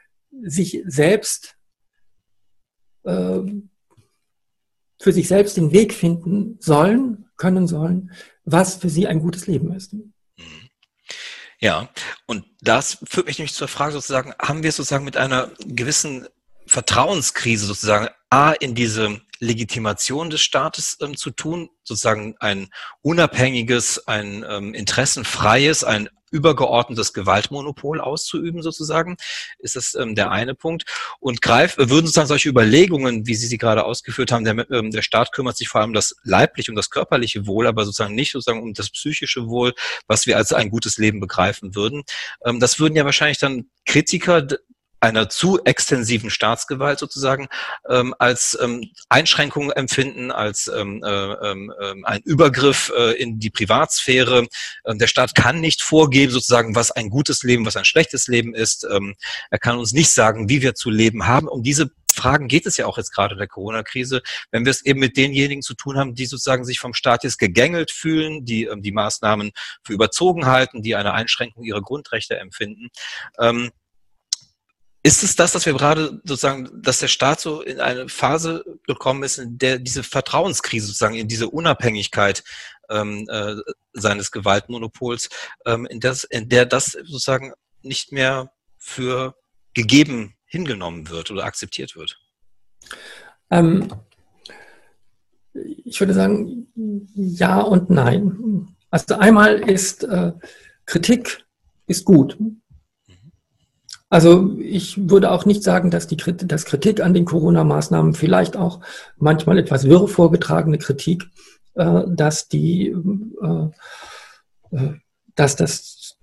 sich selbst äh, für sich selbst den Weg finden sollen, können sollen, was für sie ein gutes Leben ist. Ja, und das führt mich nämlich zur Frage sozusagen, haben wir sozusagen mit einer gewissen Vertrauenskrise sozusagen A in diese Legitimation des Staates ähm, zu tun, sozusagen ein unabhängiges, ein ähm, interessenfreies, ein übergeordnetes Gewaltmonopol auszuüben, sozusagen, ist das ähm, der eine Punkt. Und greif, würden sozusagen solche Überlegungen, wie Sie sie gerade ausgeführt haben, der, ähm, der Staat kümmert sich vor allem um das leibliche, um das körperliche Wohl, aber sozusagen nicht sozusagen um das psychische Wohl, was wir als ein gutes Leben begreifen würden. Ähm, das würden ja wahrscheinlich dann Kritiker einer zu extensiven Staatsgewalt sozusagen ähm, als ähm, Einschränkung empfinden, als ähm, äh, ähm, ähm ein Übergriff äh, in die Privatsphäre. Ähm, der Staat kann nicht vorgeben, sozusagen, was ein gutes Leben, was ein schlechtes Leben ist. Ähm, er kann uns nicht sagen, wie wir zu leben haben. Um diese Fragen geht es ja auch jetzt gerade in der Corona-Krise, wenn wir es eben mit denjenigen zu tun haben, die sozusagen sich vom Staat jetzt gegängelt fühlen, die ähm, die Maßnahmen für überzogen halten, die eine Einschränkung ihrer Grundrechte empfinden. Ähm, ist es das, dass wir gerade sozusagen, dass der Staat so in eine Phase gekommen ist, in der diese Vertrauenskrise sozusagen, in diese Unabhängigkeit ähm, äh, seines Gewaltmonopols, ähm, in, das, in der das sozusagen nicht mehr für gegeben hingenommen wird oder akzeptiert wird? Ähm, ich würde sagen, ja und nein. Also einmal ist äh, Kritik ist gut. Also ich würde auch nicht sagen, dass die Kritik, dass Kritik an den Corona-Maßnahmen vielleicht auch manchmal etwas wirr vorgetragene Kritik, äh, dass die, äh, äh dass das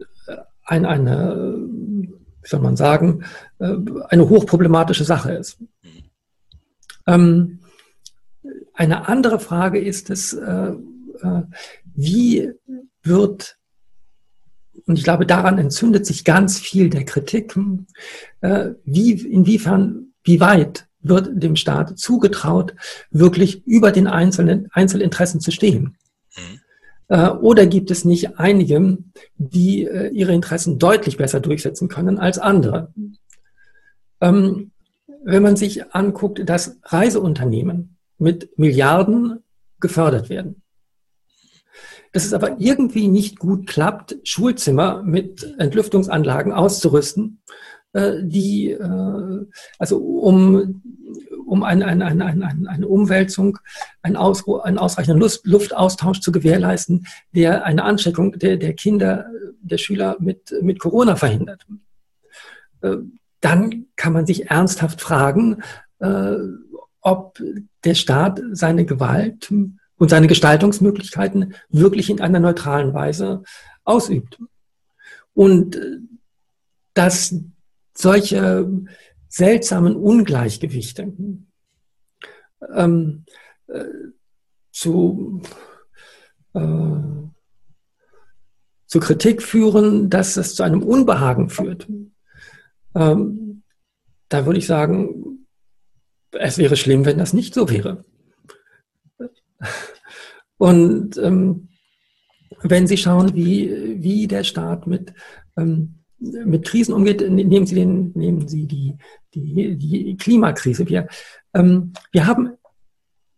ein, eine, wie soll man sagen, eine hochproblematische Sache ist. Ähm, eine andere Frage ist es, wie wird und ich glaube, daran entzündet sich ganz viel der Kritik, äh, wie, inwiefern, wie weit wird dem Staat zugetraut, wirklich über den einzelnen Einzelinteressen zu stehen. Mhm. Äh, oder gibt es nicht einige, die äh, ihre Interessen deutlich besser durchsetzen können als andere? Ähm, wenn man sich anguckt, dass Reiseunternehmen mit Milliarden gefördert werden, dass es aber irgendwie nicht gut klappt, Schulzimmer mit Entlüftungsanlagen auszurüsten, äh, die, äh, also um, um ein, ein, ein, ein, eine Umwälzung, einen, Aus, einen ausreichenden Luft, Luftaustausch zu gewährleisten, der eine Ansteckung der, der Kinder, der Schüler mit, mit Corona verhindert. Äh, dann kann man sich ernsthaft fragen, ob der Staat seine Gewalt und seine Gestaltungsmöglichkeiten wirklich in einer neutralen Weise ausübt. Und äh, dass solche seltsamen Ungleichgewichte ähm, äh, zu, äh, zu Kritik führen, dass es zu einem Unbehagen führt. Ähm, da würde ich sagen, es wäre schlimm, wenn das nicht so wäre. Und ähm, wenn Sie schauen, wie, wie der Staat mit, ähm, mit Krisen umgeht, nehmen Sie, den, nehmen Sie die, die, die Klimakrise. Wir, ähm, wir haben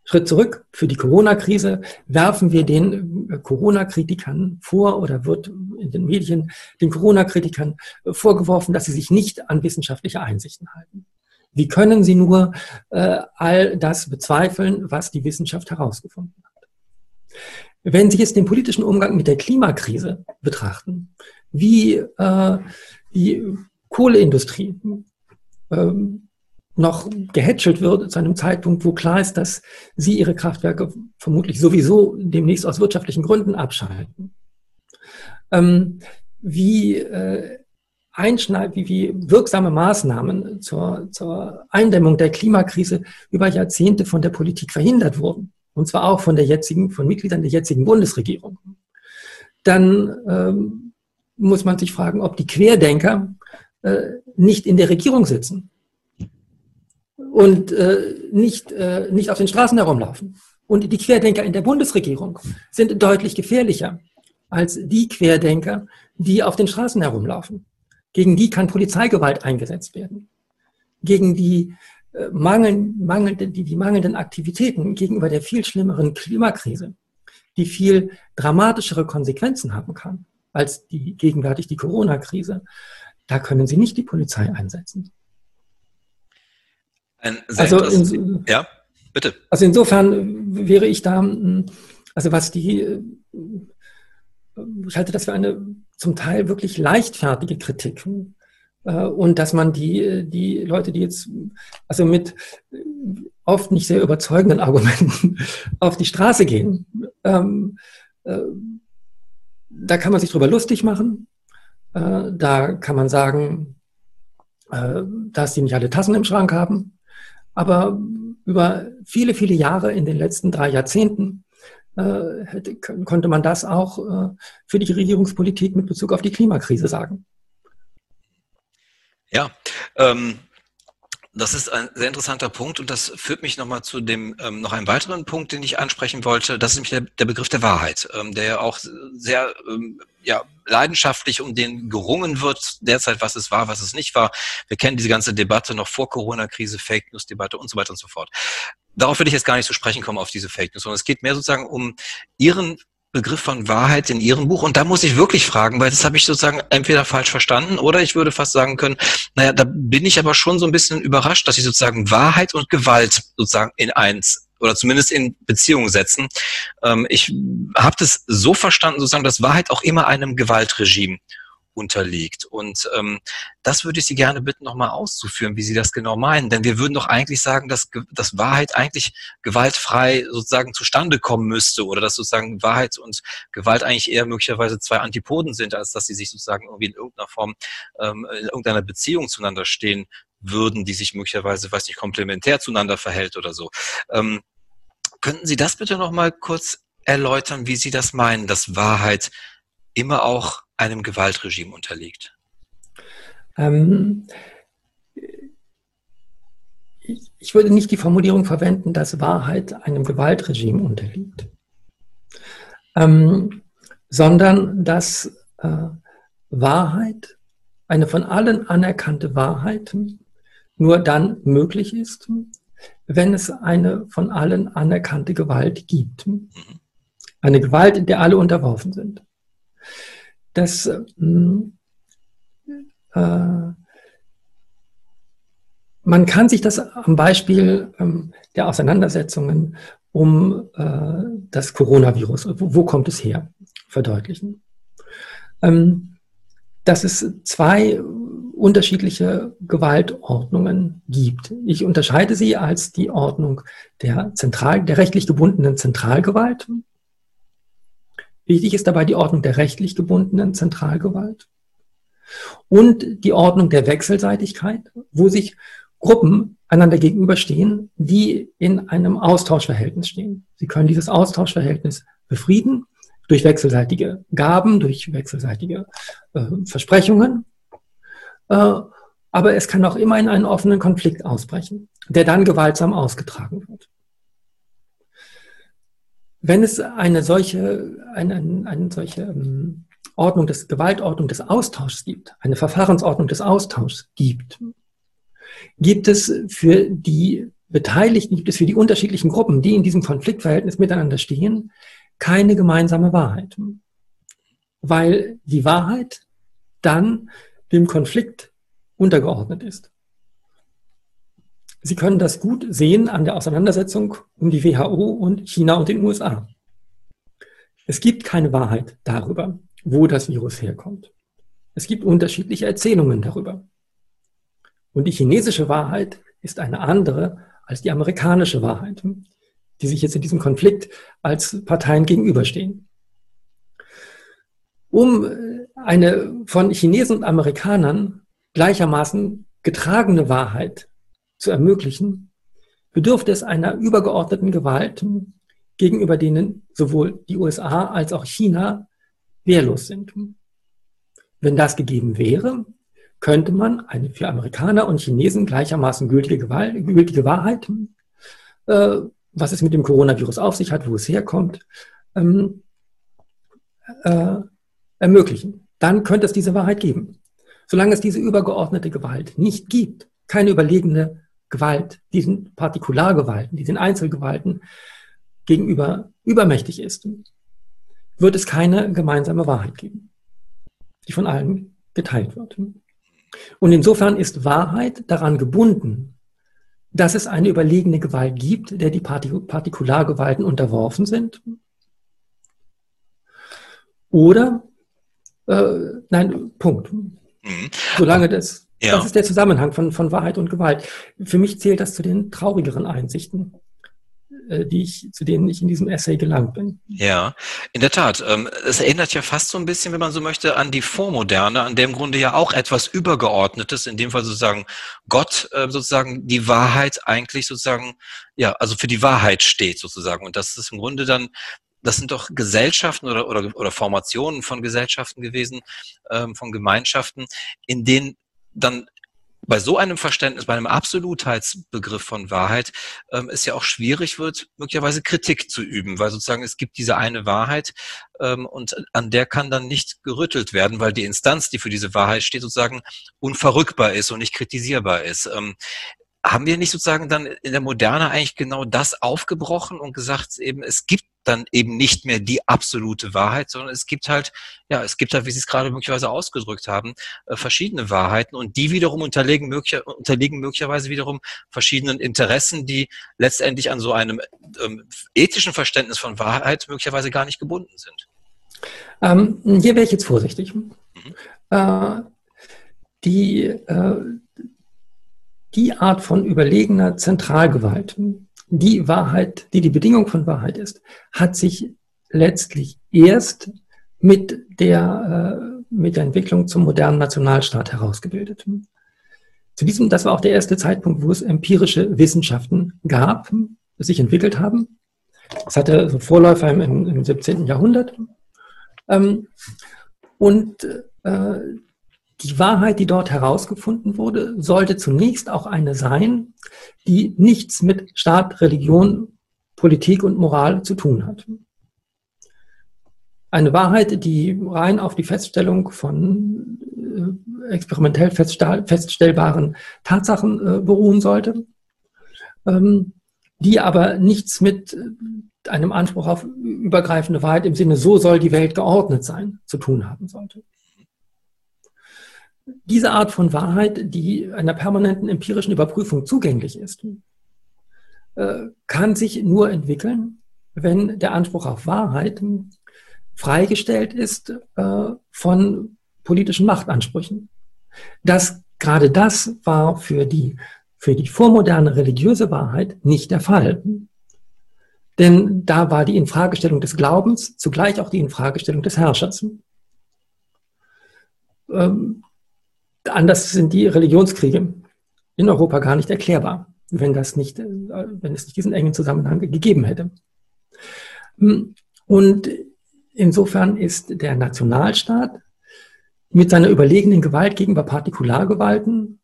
Schritt zurück für die Corona-Krise, werfen wir den Corona-Kritikern vor oder wird in den Medien den Corona-Kritikern vorgeworfen, dass sie sich nicht an wissenschaftliche Einsichten halten. Wie können sie nur äh, all das bezweifeln, was die Wissenschaft herausgefunden hat? Wenn Sie jetzt den politischen Umgang mit der Klimakrise betrachten, wie äh, die Kohleindustrie ähm, noch gehätschelt wird zu einem Zeitpunkt, wo klar ist, dass sie ihre Kraftwerke vermutlich sowieso demnächst aus wirtschaftlichen Gründen abschalten. Ähm, wie äh, einschneid, wie, wie wirksame Maßnahmen zur, zur Eindämmung der Klimakrise über Jahrzehnte von der Politik verhindert wurden. Und zwar auch von der jetzigen, von Mitgliedern der jetzigen Bundesregierung. Dann ähm, muss man sich fragen, ob die Querdenker äh, nicht in der Regierung sitzen und äh, nicht, äh, nicht auf den Straßen herumlaufen. Und die Querdenker in der Bundesregierung sind deutlich gefährlicher als die Querdenker, die auf den Straßen herumlaufen. Gegen die kann Polizeigewalt eingesetzt werden. Gegen die, mangeln, mangelnden, die, die mangelnden Aktivitäten gegenüber der viel schlimmeren Klimakrise, die viel dramatischere Konsequenzen haben kann als die gegenwärtig die Corona-Krise, da können Sie nicht die Polizei einsetzen. also in, ja, bitte. Also insofern wäre ich da, also was die, äh, ich halte das für eine zum Teil wirklich leichtfertige Kritik. Äh, und dass man die, die Leute, die jetzt, also mit oft nicht sehr überzeugenden Argumenten auf die Straße gehen, ähm, äh, da kann man sich drüber lustig machen. Äh, da kann man sagen, äh, dass die nicht alle Tassen im Schrank haben. Aber über viele, viele Jahre in den letzten drei Jahrzehnten äh, hätte, konnte man das auch äh, für die Regierungspolitik mit Bezug auf die Klimakrise sagen. Ja, ähm, das ist ein sehr interessanter Punkt und das führt mich nochmal zu dem ähm, noch einem weiteren Punkt, den ich ansprechen wollte. Das ist nämlich der, der Begriff der Wahrheit, ähm, der ja auch sehr ähm, ja, leidenschaftlich um den gerungen wird derzeit, was es war, was es nicht war. Wir kennen diese ganze Debatte noch vor Corona-Krise, Fake News-Debatte und so weiter und so fort. Darauf will ich jetzt gar nicht zu sprechen kommen, auf diese Fake News, sondern es geht mehr sozusagen um Ihren Begriff von Wahrheit in Ihrem Buch. Und da muss ich wirklich fragen, weil das habe ich sozusagen entweder falsch verstanden oder ich würde fast sagen können, naja, da bin ich aber schon so ein bisschen überrascht, dass Sie sozusagen Wahrheit und Gewalt sozusagen in eins oder zumindest in Beziehung setzen. Ähm, ich habe das so verstanden, sozusagen, dass Wahrheit auch immer einem Gewaltregime unterliegt. Und ähm, das würde ich Sie gerne bitten, nochmal auszuführen, wie Sie das genau meinen. Denn wir würden doch eigentlich sagen, dass, dass Wahrheit eigentlich gewaltfrei sozusagen zustande kommen müsste oder dass sozusagen Wahrheit und Gewalt eigentlich eher möglicherweise zwei Antipoden sind, als dass sie sich sozusagen irgendwie in irgendeiner Form, ähm, in irgendeiner Beziehung zueinander stehen würden, die sich möglicherweise, weiß nicht, komplementär zueinander verhält oder so. Ähm, könnten Sie das bitte nochmal kurz erläutern, wie Sie das meinen, dass Wahrheit immer auch einem Gewaltregime unterliegt? Ähm, ich würde nicht die Formulierung verwenden, dass Wahrheit einem Gewaltregime unterliegt, ähm, sondern dass äh, Wahrheit, eine von allen anerkannte Wahrheit, nur dann möglich ist, wenn es eine von allen anerkannte Gewalt gibt. Mhm. Eine Gewalt, in der alle unterworfen sind dass ähm, äh, man kann sich das am Beispiel ähm, der Auseinandersetzungen um äh, das Coronavirus, wo, wo, kommt es her, verdeutlichen. Ähm, dass es zwei unterschiedliche Gewaltordnungen gibt. Ich unterscheide sie als die Ordnung der, zentral, der rechtlich gebundenen Zentralgewalt Wichtig ist dabei die Ordnung der rechtlich gebundenen Zentralgewalt und die Ordnung der Wechselseitigkeit, wo sich Gruppen einander gegenüberstehen, die in einem Austauschverhältnis stehen. Sie können dieses Austauschverhältnis befrieden durch wechselseitige Gaben, durch wechselseitige äh, Versprechungen. Äh, aber es kann auch immer in einen offenen Konflikt ausbrechen, der dann gewaltsam ausgetragen wird. Wenn es eine solche, eine, eine solche ähm, Ordnung des, Gewaltordnung des Austauschs gibt, eine Verfahrensordnung des Austauschs gibt, gibt es für die Beteiligten, gibt es für die unterschiedlichen Gruppen, die in diesem Konfliktverhältnis miteinander stehen, keine gemeinsame Wahrheit. Weil die Wahrheit dann dem Konflikt untergeordnet ist. Sie können das gut sehen an der Auseinandersetzung um die WHO und China und den USA. Es gibt keine Wahrheit darüber, wo das Virus herkommt. Es gibt unterschiedliche Erzählungen darüber. Und die chinesische Wahrheit ist eine andere als die amerikanische Wahrheit, die sich jetzt in diesem Konflikt als Parteien gegenüberstehen. Um eine von Chinesen und Amerikanern gleichermaßen getragene Wahrheit zu ermöglichen, bedurfte es einer übergeordneten Gewalt, gegenüber denen sowohl die USA als auch China wehrlos sind. Wenn das gegeben wäre, könnte man eine für Amerikaner und Chinesen gleichermaßen gültige, Gewalt, gültige Wahrheit, äh, was es mit dem Coronavirus auf sich hat, wo es herkommt, ähm, äh, ermöglichen. Dann könnte es diese Wahrheit geben. Solange es diese übergeordnete Gewalt nicht gibt, keine überlegene Gewalt, diesen Partikulargewalten, diesen Einzelgewalten gegenüber übermächtig ist, wird es keine gemeinsame Wahrheit geben, die von allen geteilt wird. Und insofern ist Wahrheit daran gebunden, dass es eine überlegene Gewalt gibt, der die Partikulargewalten unterworfen sind. Oder, äh, nein, Punkt. Mhm. Solange das, ja. das ist der Zusammenhang von, von Wahrheit und Gewalt. Für mich zählt das zu den traurigeren Einsichten äh, die ich, zu denen ich in diesem Essay gelangt bin. Ja, in der Tat. Ähm, es erinnert ja fast so ein bisschen, wenn man so möchte, an die Vormoderne, an dem Grunde ja auch etwas Übergeordnetes, in dem Fall sozusagen Gott äh, sozusagen die Wahrheit eigentlich sozusagen, ja, also für die Wahrheit steht sozusagen. Und das ist im Grunde dann das sind doch Gesellschaften oder, oder, oder Formationen von Gesellschaften gewesen, ähm, von Gemeinschaften, in denen dann bei so einem Verständnis, bei einem Absolutheitsbegriff von Wahrheit, ähm, es ja auch schwierig wird, möglicherweise Kritik zu üben, weil sozusagen es gibt diese eine Wahrheit ähm, und an der kann dann nicht gerüttelt werden, weil die Instanz, die für diese Wahrheit steht, sozusagen unverrückbar ist und nicht kritisierbar ist. Ähm, haben wir nicht sozusagen dann in der Moderne eigentlich genau das aufgebrochen und gesagt, eben es gibt dann eben nicht mehr die absolute Wahrheit, sondern es gibt halt, ja, es gibt halt, wie Sie es gerade möglicherweise ausgedrückt haben, äh, verschiedene Wahrheiten und die wiederum unterlegen, möglicher, unterliegen möglicherweise wiederum verschiedenen Interessen, die letztendlich an so einem ähm, ethischen Verständnis von Wahrheit möglicherweise gar nicht gebunden sind. Ähm, hier wäre ich jetzt vorsichtig. Mhm. Äh, die, äh, die Art von überlegener Zentralgewalt, die Wahrheit, die die Bedingung von Wahrheit ist, hat sich letztlich erst mit der, äh, mit der Entwicklung zum modernen Nationalstaat herausgebildet. Zu diesem, das war auch der erste Zeitpunkt, wo es empirische Wissenschaften gab, sich entwickelt haben. Es hatte so Vorläufer im, im 17. Jahrhundert. Ähm, und äh, die Wahrheit, die dort herausgefunden wurde, sollte zunächst auch eine sein, die nichts mit Staat, Religion, Politik und Moral zu tun hat. Eine Wahrheit, die rein auf die Feststellung von äh, experimentell feststellbaren Tatsachen äh, beruhen sollte, ähm, die aber nichts mit einem Anspruch auf übergreifende Wahrheit im Sinne, so soll die Welt geordnet sein, zu tun haben sollte diese Art von Wahrheit, die einer permanenten empirischen Überprüfung zugänglich ist, äh, kann sich nur entwickeln, wenn der Anspruch auf Wahrheit freigestellt ist äh, von politischen Machtansprüchen. Das, gerade das war für die, für die vormoderne religiöse Wahrheit nicht der Fall. Denn da war die Infragestellung des Glaubens zugleich auch die Infragestellung des Herrschers. Ähm, Anders sind die Religionskriege in Europa gar nicht erklärbar, wenn, das nicht, äh, wenn es nicht diesen engen Zusammenhang gegeben hätte. Hm, und insofern ist der Nationalstaat mit seiner überlegenen Gewalt gegenüber Partikulargewalten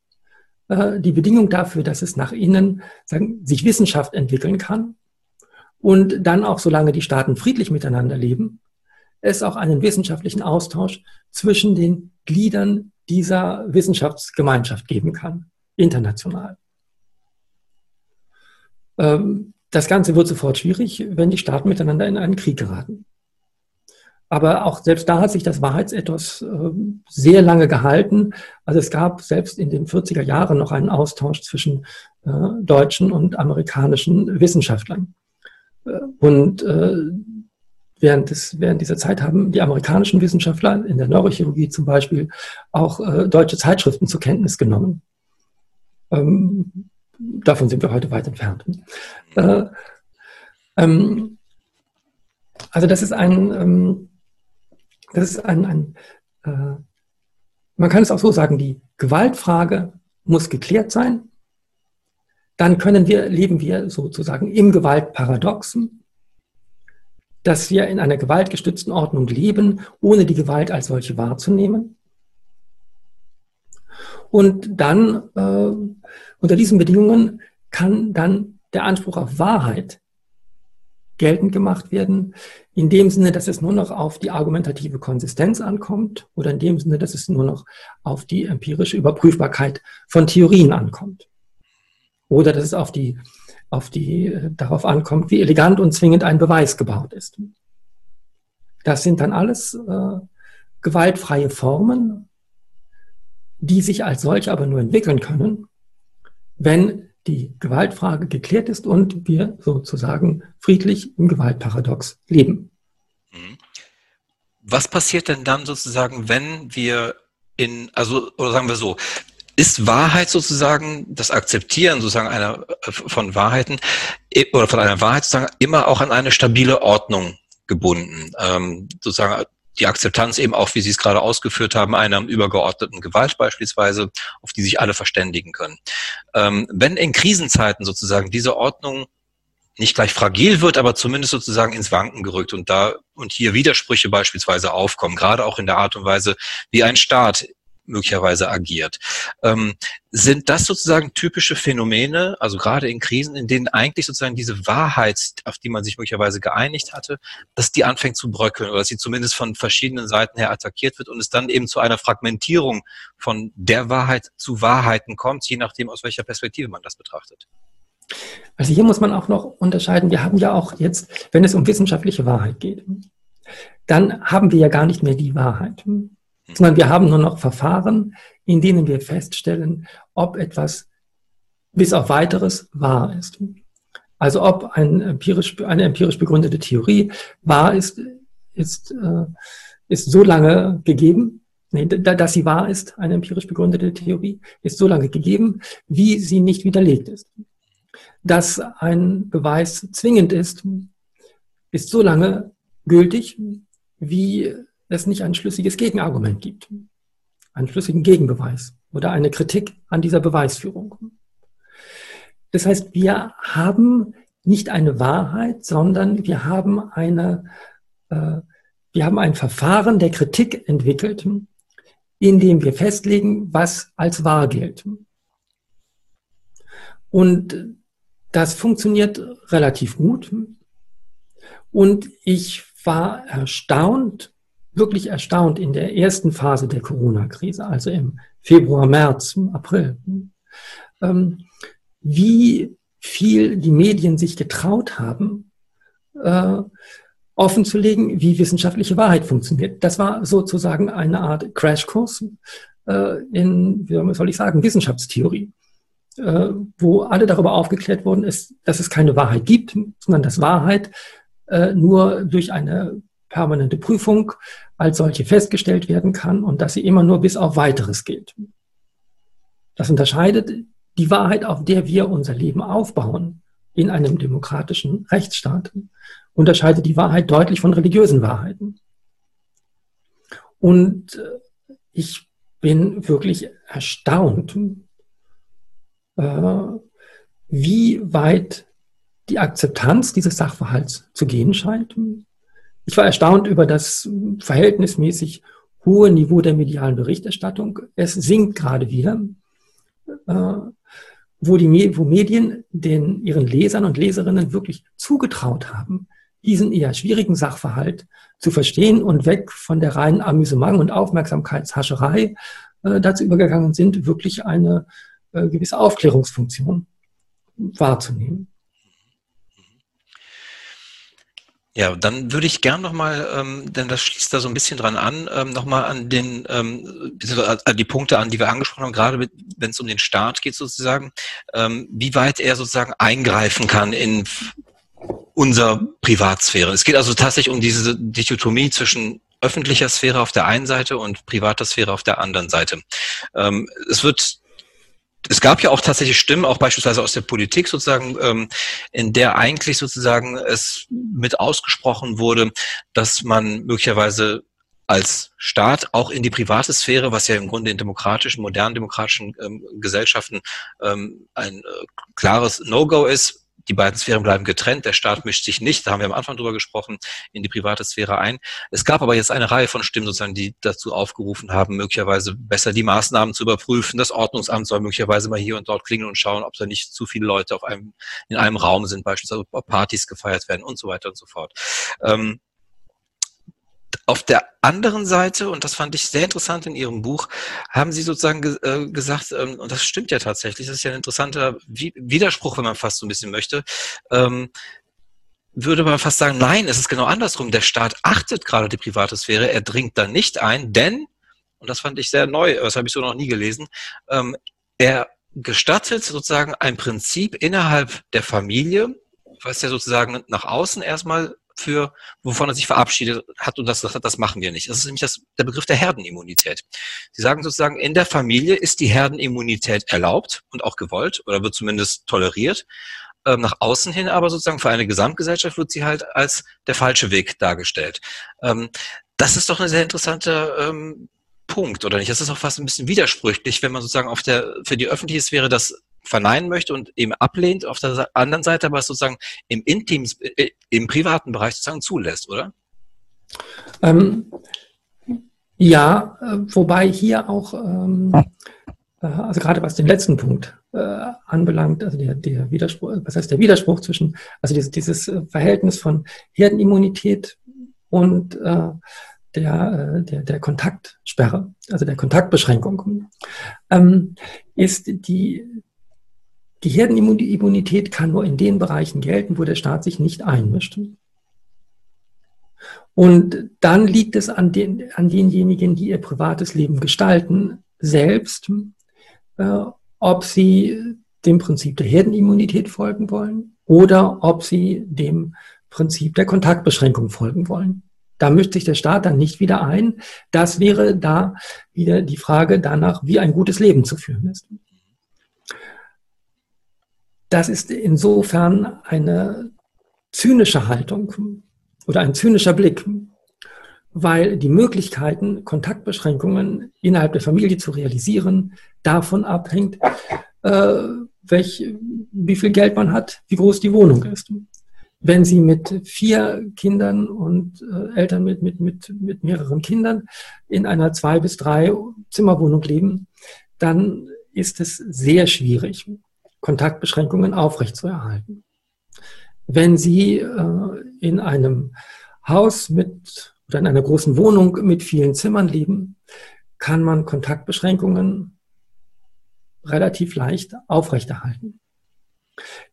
äh, die Bedingung dafür, dass es nach innen sagen, sich Wissenschaft entwickeln kann und dann auch, solange die Staaten friedlich miteinander leben, es auch einen wissenschaftlichen Austausch zwischen den Gliedern dieser Wissenschaftsgemeinschaft geben kann, international. Ähm, das Ganze wird sofort schwierig, wenn die Staaten miteinander in einen Krieg geraten. Aber auch selbst da hat sich das Wahrheitsethos ähm, sehr lange gehalten. Also es gab selbst in den 40er Jahren noch einen Austausch zwischen äh, deutschen und amerikanischen Wissenschaftlern. Äh, und äh, Während, des, während dieser Zeit haben die amerikanischen Wissenschaftler in der Neurochirurgie zum Beispiel auch äh, deutsche Zeitschriften zur Kenntnis genommen. Ähm, davon sind wir heute weit entfernt. Äh, ähm, also das ist ein, ähm, das ist ein, ein äh, man kann es auch so sagen, die Gewaltfrage muss geklärt sein. Dann können wir, leben wir sozusagen im Gewaltparadoxen, dass wir in einer gewaltgestützten Ordnung leben, ohne die Gewalt als solche wahrzunehmen. Und dann, äh, unter diesen Bedingungen, kann dann der Anspruch auf Wahrheit geltend gemacht werden, in dem Sinne, dass es nur noch auf die argumentative Konsistenz ankommt oder in dem Sinne, dass es nur noch auf die empirische Überprüfbarkeit von Theorien ankommt. Oder dass es auf die, auf die, darauf ankommt, wie elegant und zwingend ein Beweis gebaut ist. Das sind dann alles äh, gewaltfreie Formen, die sich als solche aber nur entwickeln können, wenn die Gewaltfrage geklärt ist und wir sozusagen friedlich im Gewaltparadox leben. Mhm. Was passiert denn dann sozusagen, wenn wir in, also, oder sagen wir so, ist Wahrheit sozusagen, das Akzeptieren sozusagen einer, äh, von Wahrheiten oder von einer Wahrheit sozusagen immer auch an eine stabile Ordnung gebunden? Ähm, sozusagen die Akzeptanz eben auch, wie Sie es gerade ausgeführt haben, einer übergeordneten Gewalt beispielsweise, auf die sich alle verständigen können. Ähm, wenn in Krisenzeiten sozusagen diese Ordnung nicht gleich fragil wird, aber zumindest sozusagen ins Wanken gerückt und da und hier Widersprüche beispielsweise aufkommen, gerade auch in der Art und Weise, wie ein Staat möglicherweise agiert. Ähm, sind das sozusagen typische Phänomene, also gerade in Krisen, in denen eigentlich sozusagen diese Wahrheit, auf die man sich möglicherweise geeinigt hatte, dass die anfängt zu bröckeln oder dass sie zumindest von verschiedenen Seiten her attackiert wird und es dann eben zu einer Fragmentierung von der Wahrheit zu Wahrheiten kommt, je nachdem, aus welcher Perspektive man das betrachtet? Also hier muss man auch noch unterscheiden. Wir haben ja auch jetzt, wenn es um wissenschaftliche Wahrheit geht, dann haben wir ja gar nicht mehr die Wahrheit sondern wir haben nur noch Verfahren, in denen wir feststellen, ob etwas bis auf weiteres wahr ist. Also ob ein empirisch, eine empirisch begründete Theorie wahr ist, ist, äh, ist so lange gegeben, nee, dass sie wahr ist, eine empirisch begründete Theorie, ist so lange gegeben, wie sie nicht widerlegt ist. Dass ein Beweis zwingend ist, ist so lange gültig, wie es nicht ein schlüssiges Gegenargument gibt, einen schlüssigen Gegenbeweis oder eine Kritik an dieser Beweisführung. Das heißt, wir haben nicht eine Wahrheit, sondern wir haben eine, äh, wir haben ein Verfahren der Kritik entwickelt, in dem wir festlegen, was als wahr gilt. Und das funktioniert relativ gut. Und ich war erstaunt, wirklich erstaunt in der ersten Phase der Corona-Krise, also im Februar, März, April, ähm, wie viel die Medien sich getraut haben, äh, offenzulegen, wie wissenschaftliche Wahrheit funktioniert. Das war sozusagen eine Art Crashkurs äh, in, wie soll ich sagen, Wissenschaftstheorie, äh, wo alle darüber aufgeklärt worden ist, dass es keine Wahrheit gibt, sondern dass Wahrheit äh, nur durch eine permanente Prüfung als solche festgestellt werden kann und dass sie immer nur bis auf weiteres gilt. Das unterscheidet die Wahrheit, auf der wir unser Leben aufbauen in einem demokratischen Rechtsstaat, unterscheidet die Wahrheit deutlich von religiösen Wahrheiten. Und äh, ich bin wirklich erstaunt, äh, wie weit die Akzeptanz dieses Sachverhalts zu gehen scheint ich war erstaunt über das verhältnismäßig hohe Niveau der medialen Berichterstattung. Es sinkt gerade wieder, äh, wo, die, wo Medien den, ihren Lesern und Leserinnen wirklich zugetraut haben, diesen eher schwierigen Sachverhalt zu verstehen und weg von der reinen Amüsement- und Aufmerksamkeitshascherei äh, dazu übergegangen sind, wirklich eine äh, gewisse Aufklärungsfunktion wahrzunehmen. Ja, dann würde ich gern nochmal, ähm, denn das schließt da so ein bisschen dran an, ähm, nochmal an den, ähm, an die Punkte an, die wir angesprochen haben, gerade wenn es um den Staat geht sozusagen, ähm, wie weit er sozusagen eingreifen kann in unser Privatsphäre. Es geht also tatsächlich um diese Dichotomie zwischen öffentlicher Sphäre auf der einen Seite und privater Sphäre auf der anderen Seite. Ähm, es wird es gab ja auch tatsächlich Stimmen, auch beispielsweise aus der Politik sozusagen, ähm, in der eigentlich sozusagen es mit ausgesprochen wurde, dass man möglicherweise als Staat auch in die private Sphäre, was ja im Grunde in demokratischen, modernen demokratischen ähm, Gesellschaften ähm, ein äh, klares No-Go ist, die beiden Sphären bleiben getrennt, der Staat mischt sich nicht, da haben wir am Anfang drüber gesprochen, in die private Sphäre ein. Es gab aber jetzt eine Reihe von Stimmen sozusagen, die dazu aufgerufen haben, möglicherweise besser die Maßnahmen zu überprüfen. Das Ordnungsamt soll möglicherweise mal hier und dort klingeln und schauen, ob da nicht zu viele Leute auf einem, in einem Raum sind, beispielsweise ob Partys gefeiert werden und so weiter und so fort. Ähm, auf der anderen Seite, und das fand ich sehr interessant in Ihrem Buch, haben Sie sozusagen ge äh, gesagt, ähm, und das stimmt ja tatsächlich, das ist ja ein interessanter Widerspruch, wenn man fast so ein bisschen möchte, ähm, würde man fast sagen, nein, es ist genau andersrum. Der Staat achtet gerade die private Sphäre, er dringt da nicht ein, denn, und das fand ich sehr neu, das habe ich so noch nie gelesen, ähm, er gestattet sozusagen ein Prinzip innerhalb der Familie, was ja sozusagen nach außen erstmal für, wovon er sich verabschiedet hat und das das machen wir nicht. Das ist nämlich das, der Begriff der Herdenimmunität. Sie sagen sozusagen, in der Familie ist die Herdenimmunität erlaubt und auch gewollt oder wird zumindest toleriert. Ähm, nach außen hin aber sozusagen für eine Gesamtgesellschaft wird sie halt als der falsche Weg dargestellt. Ähm, das ist doch ein sehr interessanter ähm, Punkt, oder nicht? Das ist auch fast ein bisschen widersprüchlich, wenn man sozusagen auf der, für die öffentliche Sphäre das verneinen möchte und eben ablehnt, auf der anderen Seite aber sozusagen im Intim, äh, im privaten Bereich sozusagen zulässt, oder? Ähm, ja, äh, wobei hier auch, ähm, äh, also gerade was den letzten Punkt äh, anbelangt, also der, der Widerspruch, was heißt der Widerspruch zwischen, also dieses, dieses Verhältnis von Herdenimmunität und äh, der, der, der Kontaktsperre, also der Kontaktbeschränkung, ähm, ist die, die Herdenimmunität kann nur in den Bereichen gelten, wo der Staat sich nicht einmischt. Und dann liegt es an, den, an denjenigen, die ihr privates Leben gestalten, selbst, äh, ob sie dem Prinzip der Herdenimmunität folgen wollen oder ob sie dem Prinzip der Kontaktbeschränkung folgen wollen. Da mischt sich der Staat dann nicht wieder ein. Das wäre da wieder die Frage danach, wie ein gutes Leben zu führen ist. Das ist insofern eine zynische Haltung oder ein zynischer Blick, weil die Möglichkeiten, Kontaktbeschränkungen innerhalb der Familie zu realisieren, davon abhängt, äh, welch, wie viel Geld man hat, wie groß die Wohnung ist. Wenn Sie mit vier Kindern und äh, Eltern mit, mit, mit, mit mehreren Kindern in einer zwei bis drei Zimmerwohnung leben, dann ist es sehr schwierig, Kontaktbeschränkungen aufrechtzuerhalten. Wenn Sie äh, in einem Haus mit oder in einer großen Wohnung mit vielen Zimmern leben, kann man Kontaktbeschränkungen relativ leicht aufrechterhalten.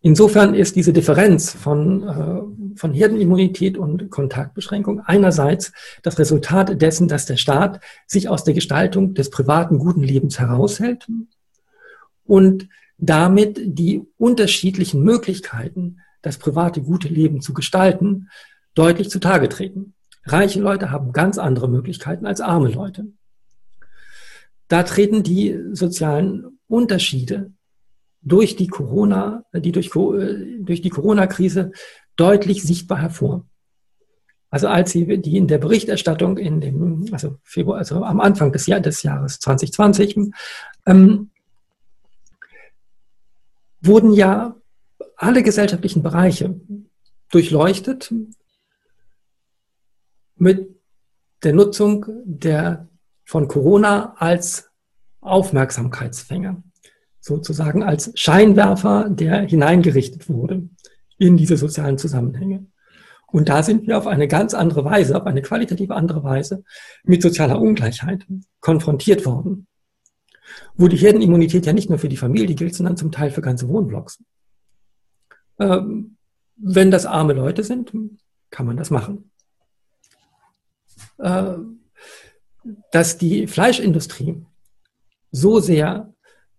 Insofern ist diese Differenz von, äh, von Herdenimmunität und Kontaktbeschränkung einerseits das Resultat dessen, dass der Staat sich aus der Gestaltung des privaten guten Lebens heraushält und damit die unterschiedlichen Möglichkeiten, das private gute Leben zu gestalten, deutlich zutage treten. Reiche Leute haben ganz andere Möglichkeiten als arme Leute. Da treten die sozialen Unterschiede durch die Corona, die durch, durch die Corona-Krise deutlich sichtbar hervor. Also als sie die in der Berichterstattung in dem, also Februar, also am Anfang des, Jahr, des Jahres 2020 ähm, wurden ja alle gesellschaftlichen Bereiche durchleuchtet mit der Nutzung der, von Corona als Aufmerksamkeitsfänger, sozusagen als Scheinwerfer, der hineingerichtet wurde in diese sozialen Zusammenhänge. Und da sind wir auf eine ganz andere Weise, auf eine qualitativ andere Weise mit sozialer Ungleichheit konfrontiert worden wo die Herdenimmunität ja nicht nur für die Familie gilt, sondern zum Teil für ganze Wohnblocks. Ähm, wenn das arme Leute sind, kann man das machen. Äh, dass die Fleischindustrie so sehr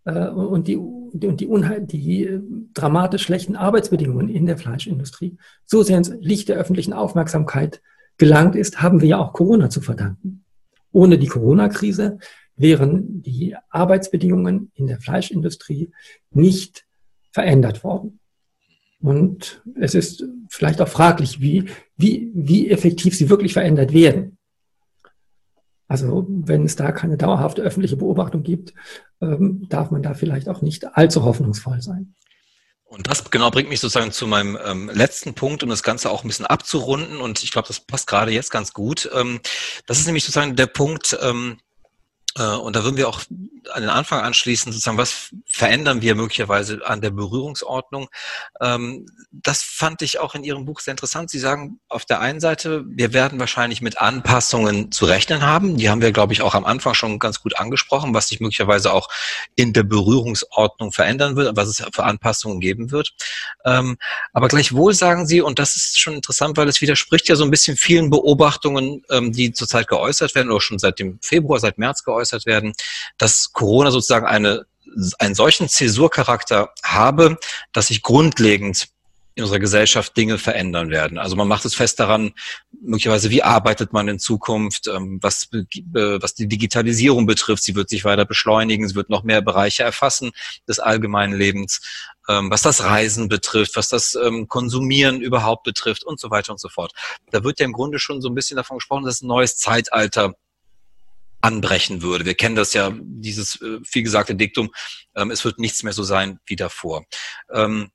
äh, und die, und die, Unheil, die äh, dramatisch schlechten Arbeitsbedingungen in der Fleischindustrie so sehr ins Licht der öffentlichen Aufmerksamkeit gelangt ist, haben wir ja auch Corona zu verdanken. Ohne die Corona-Krise wären die Arbeitsbedingungen in der Fleischindustrie nicht verändert worden. Und es ist vielleicht auch fraglich, wie, wie, wie effektiv sie wirklich verändert werden. Also wenn es da keine dauerhafte öffentliche Beobachtung gibt, ähm, darf man da vielleicht auch nicht allzu hoffnungsvoll sein. Und das genau bringt mich sozusagen zu meinem ähm, letzten Punkt, um das Ganze auch ein bisschen abzurunden. Und ich glaube, das passt gerade jetzt ganz gut. Ähm, das ist nämlich sozusagen der Punkt, ähm, äh, und da würden wir auch an den Anfang anschließen, sozusagen, was verändern wir möglicherweise an der Berührungsordnung? Ähm, das fand ich auch in Ihrem Buch sehr interessant. Sie sagen auf der einen Seite, wir werden wahrscheinlich mit Anpassungen zu rechnen haben. Die haben wir, glaube ich, auch am Anfang schon ganz gut angesprochen, was sich möglicherweise auch in der Berührungsordnung verändern wird, was es für Anpassungen geben wird. Ähm, aber gleichwohl sagen Sie, und das ist schon interessant, weil es widerspricht ja so ein bisschen vielen Beobachtungen, ähm, die zurzeit geäußert werden oder schon seit dem Februar, seit März geäußert geäußert werden, dass Corona sozusagen eine, einen solchen Zäsurcharakter habe, dass sich grundlegend in unserer Gesellschaft Dinge verändern werden. Also man macht es fest daran, möglicherweise, wie arbeitet man in Zukunft, ähm, was, was die Digitalisierung betrifft. Sie wird sich weiter beschleunigen, sie wird noch mehr Bereiche erfassen des allgemeinen Lebens, ähm, was das Reisen betrifft, was das ähm, Konsumieren überhaupt betrifft und so weiter und so fort. Da wird ja im Grunde schon so ein bisschen davon gesprochen, dass ein neues Zeitalter anbrechen würde. Wir kennen das ja, dieses äh, vielgesagte Diktum, ähm, es wird nichts mehr so sein wie davor. Ähm,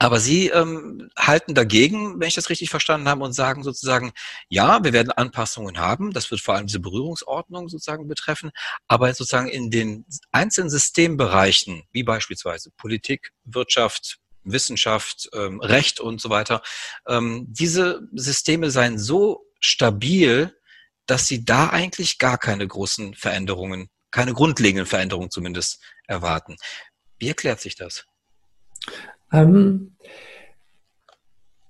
aber Sie ähm, halten dagegen, wenn ich das richtig verstanden habe, und sagen sozusagen, ja, wir werden Anpassungen haben. Das wird vor allem diese Berührungsordnung sozusagen betreffen. Aber sozusagen in den einzelnen Systembereichen, wie beispielsweise Politik, Wirtschaft, Wissenschaft, ähm, Recht und so weiter, ähm, diese Systeme seien so stabil, dass sie da eigentlich gar keine großen Veränderungen, keine grundlegenden Veränderungen zumindest erwarten. Wie erklärt sich das? Ähm,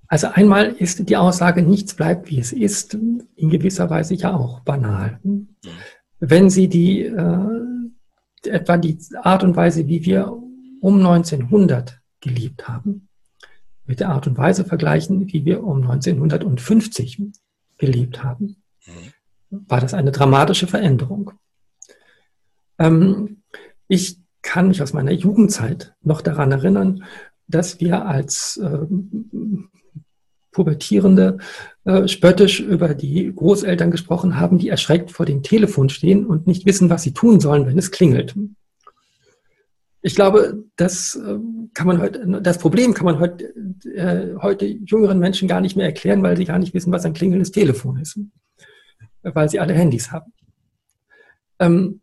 also einmal ist die Aussage, nichts bleibt wie es ist, in gewisser Weise ja auch banal. Mhm. Wenn Sie die, äh, etwa die Art und Weise, wie wir um 1900 gelebt haben, mit der Art und Weise vergleichen, wie wir um 1950 gelebt haben, mhm war das eine dramatische Veränderung. Ähm, ich kann mich aus meiner Jugendzeit noch daran erinnern, dass wir als äh, Pubertierende äh, spöttisch über die Großeltern gesprochen haben, die erschreckt vor dem Telefon stehen und nicht wissen, was sie tun sollen, wenn es klingelt. Ich glaube, das äh, kann man heute, das Problem kann man heute, äh, heute jüngeren Menschen gar nicht mehr erklären, weil sie gar nicht wissen, was ein klingelndes Telefon ist weil sie alle Handys haben. Ähm,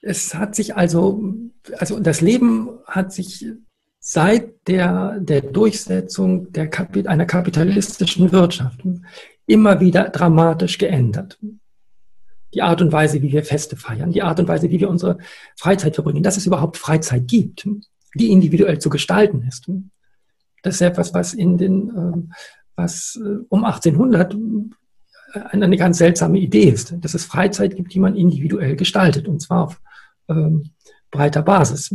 es hat sich also, also das Leben hat sich seit der, der Durchsetzung der Kapit einer kapitalistischen Wirtschaft immer wieder dramatisch geändert. Die Art und Weise, wie wir Feste feiern, die Art und Weise, wie wir unsere Freizeit verbringen, dass es überhaupt Freizeit gibt, die individuell zu gestalten ist. Das ist etwas, was in den, ähm, was äh, um 1800 eine ganz seltsame Idee ist, dass es Freizeit gibt, die man individuell gestaltet, und zwar auf ähm, breiter Basis.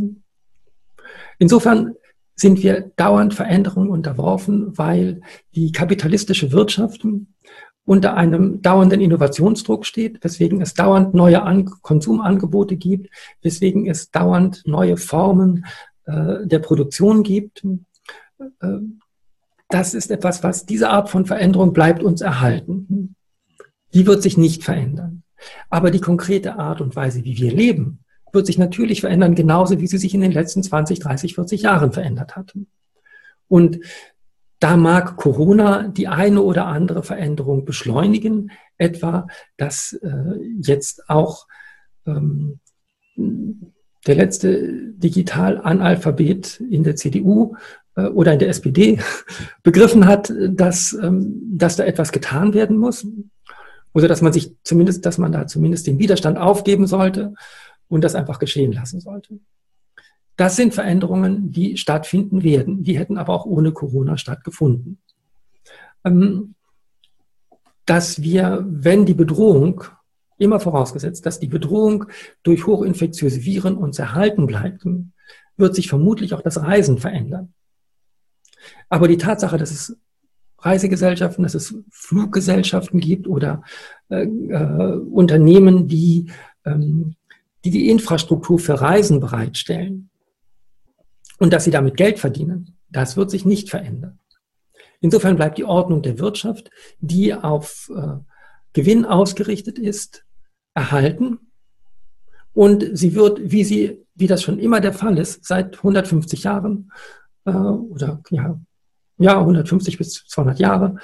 Insofern sind wir dauernd Veränderungen unterworfen, weil die kapitalistische Wirtschaft unter einem dauernden Innovationsdruck steht, weswegen es dauernd neue An Konsumangebote gibt, weswegen es dauernd neue Formen äh, der Produktion gibt. Äh, das ist etwas, was diese Art von Veränderung bleibt uns erhalten die wird sich nicht verändern. Aber die konkrete Art und Weise, wie wir leben, wird sich natürlich verändern, genauso wie sie sich in den letzten 20, 30, 40 Jahren verändert hat. Und da mag Corona die eine oder andere Veränderung beschleunigen, etwa, dass äh, jetzt auch ähm, der letzte Digital-Analphabet in der CDU äh, oder in der SPD begriffen hat, dass, ähm, dass da etwas getan werden muss. Oder dass man sich zumindest, dass man da zumindest den Widerstand aufgeben sollte und das einfach geschehen lassen sollte. Das sind Veränderungen, die stattfinden werden. Die hätten aber auch ohne Corona stattgefunden. Ähm, dass wir, wenn die Bedrohung, immer vorausgesetzt, dass die Bedrohung durch hochinfektiöse Viren uns erhalten bleibt, wird sich vermutlich auch das Reisen verändern. Aber die Tatsache, dass es Reisegesellschaften, dass es Fluggesellschaften gibt oder äh, äh, Unternehmen, die ähm, die die Infrastruktur für Reisen bereitstellen und dass sie damit Geld verdienen, das wird sich nicht verändern. Insofern bleibt die Ordnung der Wirtschaft, die auf äh, Gewinn ausgerichtet ist, erhalten. Und sie wird, wie sie, wie das schon immer der Fall ist, seit 150 Jahren äh, oder ja, ja 150 bis 200 Jahre,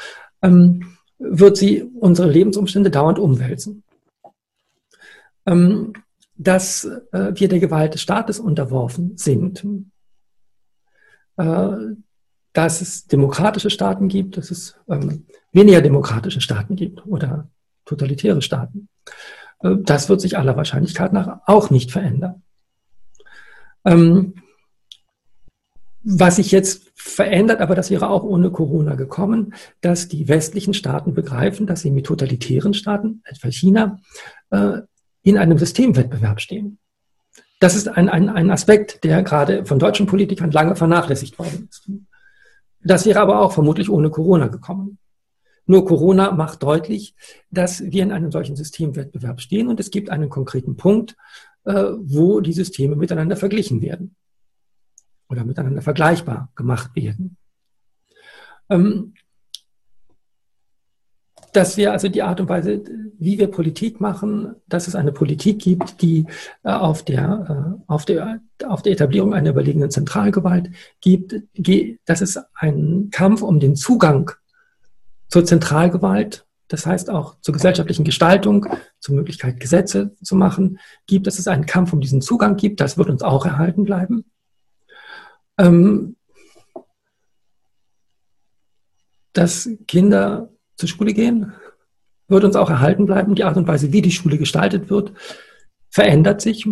ähm, wird sie unsere Lebensumstände dauernd umwälzen. Ähm, dass äh, wir der Gewalt des Staates unterworfen sind, äh, dass es demokratische Staaten gibt, dass es ähm, weniger demokratische Staaten gibt oder totalitäre Staaten. Äh, das wird sich aller Wahrscheinlichkeit nach auch nicht verändern. Ähm, was sich jetzt verändert, aber das wäre auch ohne Corona gekommen, dass die westlichen Staaten begreifen, dass sie mit totalitären Staaten, etwa China, äh, in einem Systemwettbewerb stehen. Das ist ein, ein, ein Aspekt, der gerade von deutschen Politikern lange vernachlässigt worden ist. Das wäre aber auch vermutlich ohne Corona gekommen. Nur Corona macht deutlich, dass wir in einem solchen Systemwettbewerb stehen und es gibt einen konkreten Punkt, äh, wo die Systeme miteinander verglichen werden oder miteinander vergleichbar gemacht werden. Ähm, dass wir also die Art und Weise, wie wir Politik machen, dass es eine Politik gibt, die äh, auf, der, äh, auf, der, auf der Etablierung einer überlegenen Zentralgewalt gibt, dass es einen Kampf um den Zugang zur Zentralgewalt, das heißt auch zur gesellschaftlichen Gestaltung, zur Möglichkeit, Gesetze zu machen, gibt, dass es einen Kampf um diesen Zugang gibt, das wird uns auch erhalten bleiben. Ähm, dass Kinder zur Schule gehen, wird uns auch erhalten bleiben. Die Art und Weise, wie die Schule gestaltet wird, verändert sich.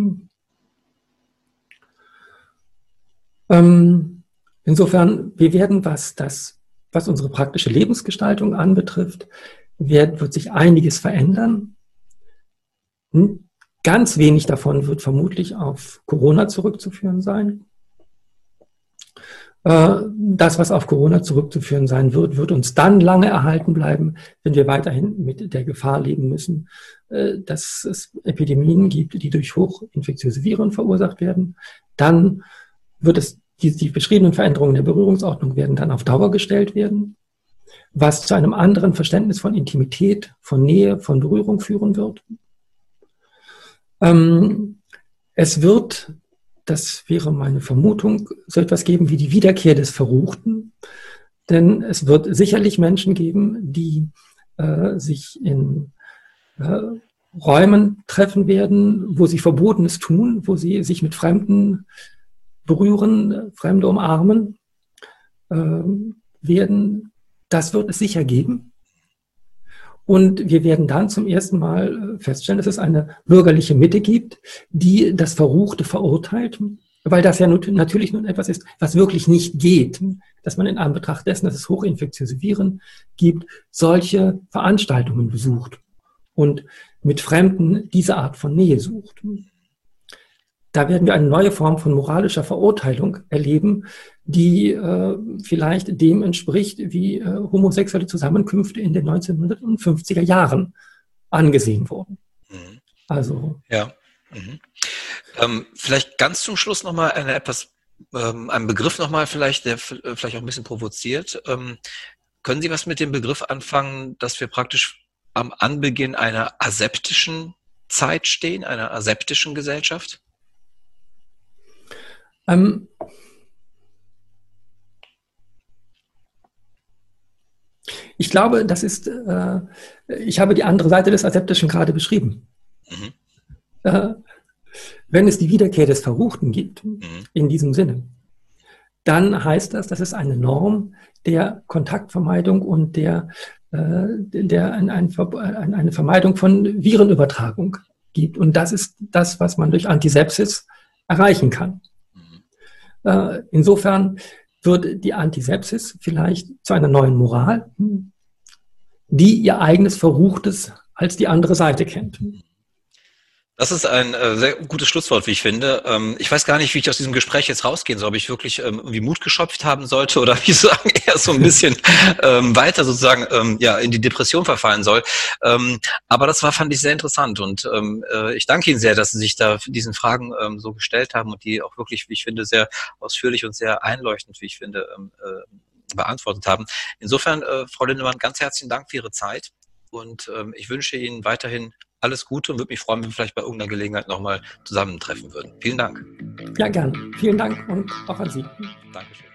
Ähm, insofern, wir werden, was das, was unsere praktische Lebensgestaltung anbetrifft, wird, wird sich einiges verändern. Ganz wenig davon wird vermutlich auf Corona zurückzuführen sein. Äh, das, was auf Corona zurückzuführen sein wird, wird uns dann lange erhalten bleiben, wenn wir weiterhin mit der Gefahr leben müssen, äh, dass es Epidemien gibt, die durch hochinfektiöse Viren verursacht werden. Dann wird es, die, die beschriebenen Veränderungen der Berührungsordnung werden dann auf Dauer gestellt werden, was zu einem anderen Verständnis von Intimität, von Nähe, von Berührung führen wird. Ähm, es wird das wäre meine Vermutung, so etwas geben wie die Wiederkehr des Verruchten. Denn es wird sicherlich Menschen geben, die äh, sich in äh, Räumen treffen werden, wo sie Verbotenes tun, wo sie sich mit Fremden berühren, Fremde umarmen äh, werden. Das wird es sicher geben. Und wir werden dann zum ersten Mal äh, feststellen, dass es eine bürgerliche Mitte gibt, die das Verruchte verurteilt, weil das ja natürlich nun etwas ist, was wirklich nicht geht, dass man in Anbetracht dessen, dass es hochinfektiöse Viren gibt, solche Veranstaltungen besucht und mit Fremden diese Art von Nähe sucht da werden wir eine neue Form von moralischer Verurteilung erleben, die äh, vielleicht dem entspricht, wie äh, homosexuelle Zusammenkünfte in den 1950er Jahren angesehen wurden. Mhm. Also. Ja. Mhm. Ähm, vielleicht ganz zum Schluss nochmal eine etwas, ähm, einen Begriff nochmal vielleicht, der vielleicht auch ein bisschen provoziert. Ähm, können Sie was mit dem Begriff anfangen, dass wir praktisch am Anbeginn einer aseptischen Zeit stehen, einer aseptischen Gesellschaft? Ähm, ich glaube, das ist, äh, ich habe die andere Seite des Aseptischen gerade beschrieben. Mhm. Äh, wenn es die Wiederkehr des Verruchten gibt, mhm. in diesem Sinne, dann heißt das, dass es eine Norm der Kontaktvermeidung und der, äh, der ein, ein, eine Vermeidung von Virenübertragung gibt. Und das ist das, was man durch Antisepsis erreichen kann. Äh, insofern wird die Antisepsis vielleicht zu einer neuen Moral, die ihr eigenes Verruchtes als die andere Seite kennt. Das ist ein äh, sehr gutes Schlusswort, wie ich finde. Ähm, ich weiß gar nicht, wie ich aus diesem Gespräch jetzt rausgehen soll, ob ich wirklich ähm, irgendwie Mut geschöpft haben sollte oder wie sagen, eher so ein bisschen ähm, weiter sozusagen ähm, ja in die Depression verfallen soll. Ähm, aber das war, fand ich sehr interessant und ähm, äh, ich danke Ihnen sehr, dass Sie sich da diesen Fragen ähm, so gestellt haben und die auch wirklich, wie ich finde, sehr ausführlich und sehr einleuchtend, wie ich finde, ähm, äh, beantwortet haben. Insofern, äh, Frau Lindemann, ganz herzlichen Dank für Ihre Zeit und ähm, ich wünsche Ihnen weiterhin alles Gute und würde mich freuen, wenn wir vielleicht bei irgendeiner Gelegenheit nochmal zusammentreffen würden. Vielen Dank. Ja, gern. Vielen Dank und auch an Sie. Dankeschön.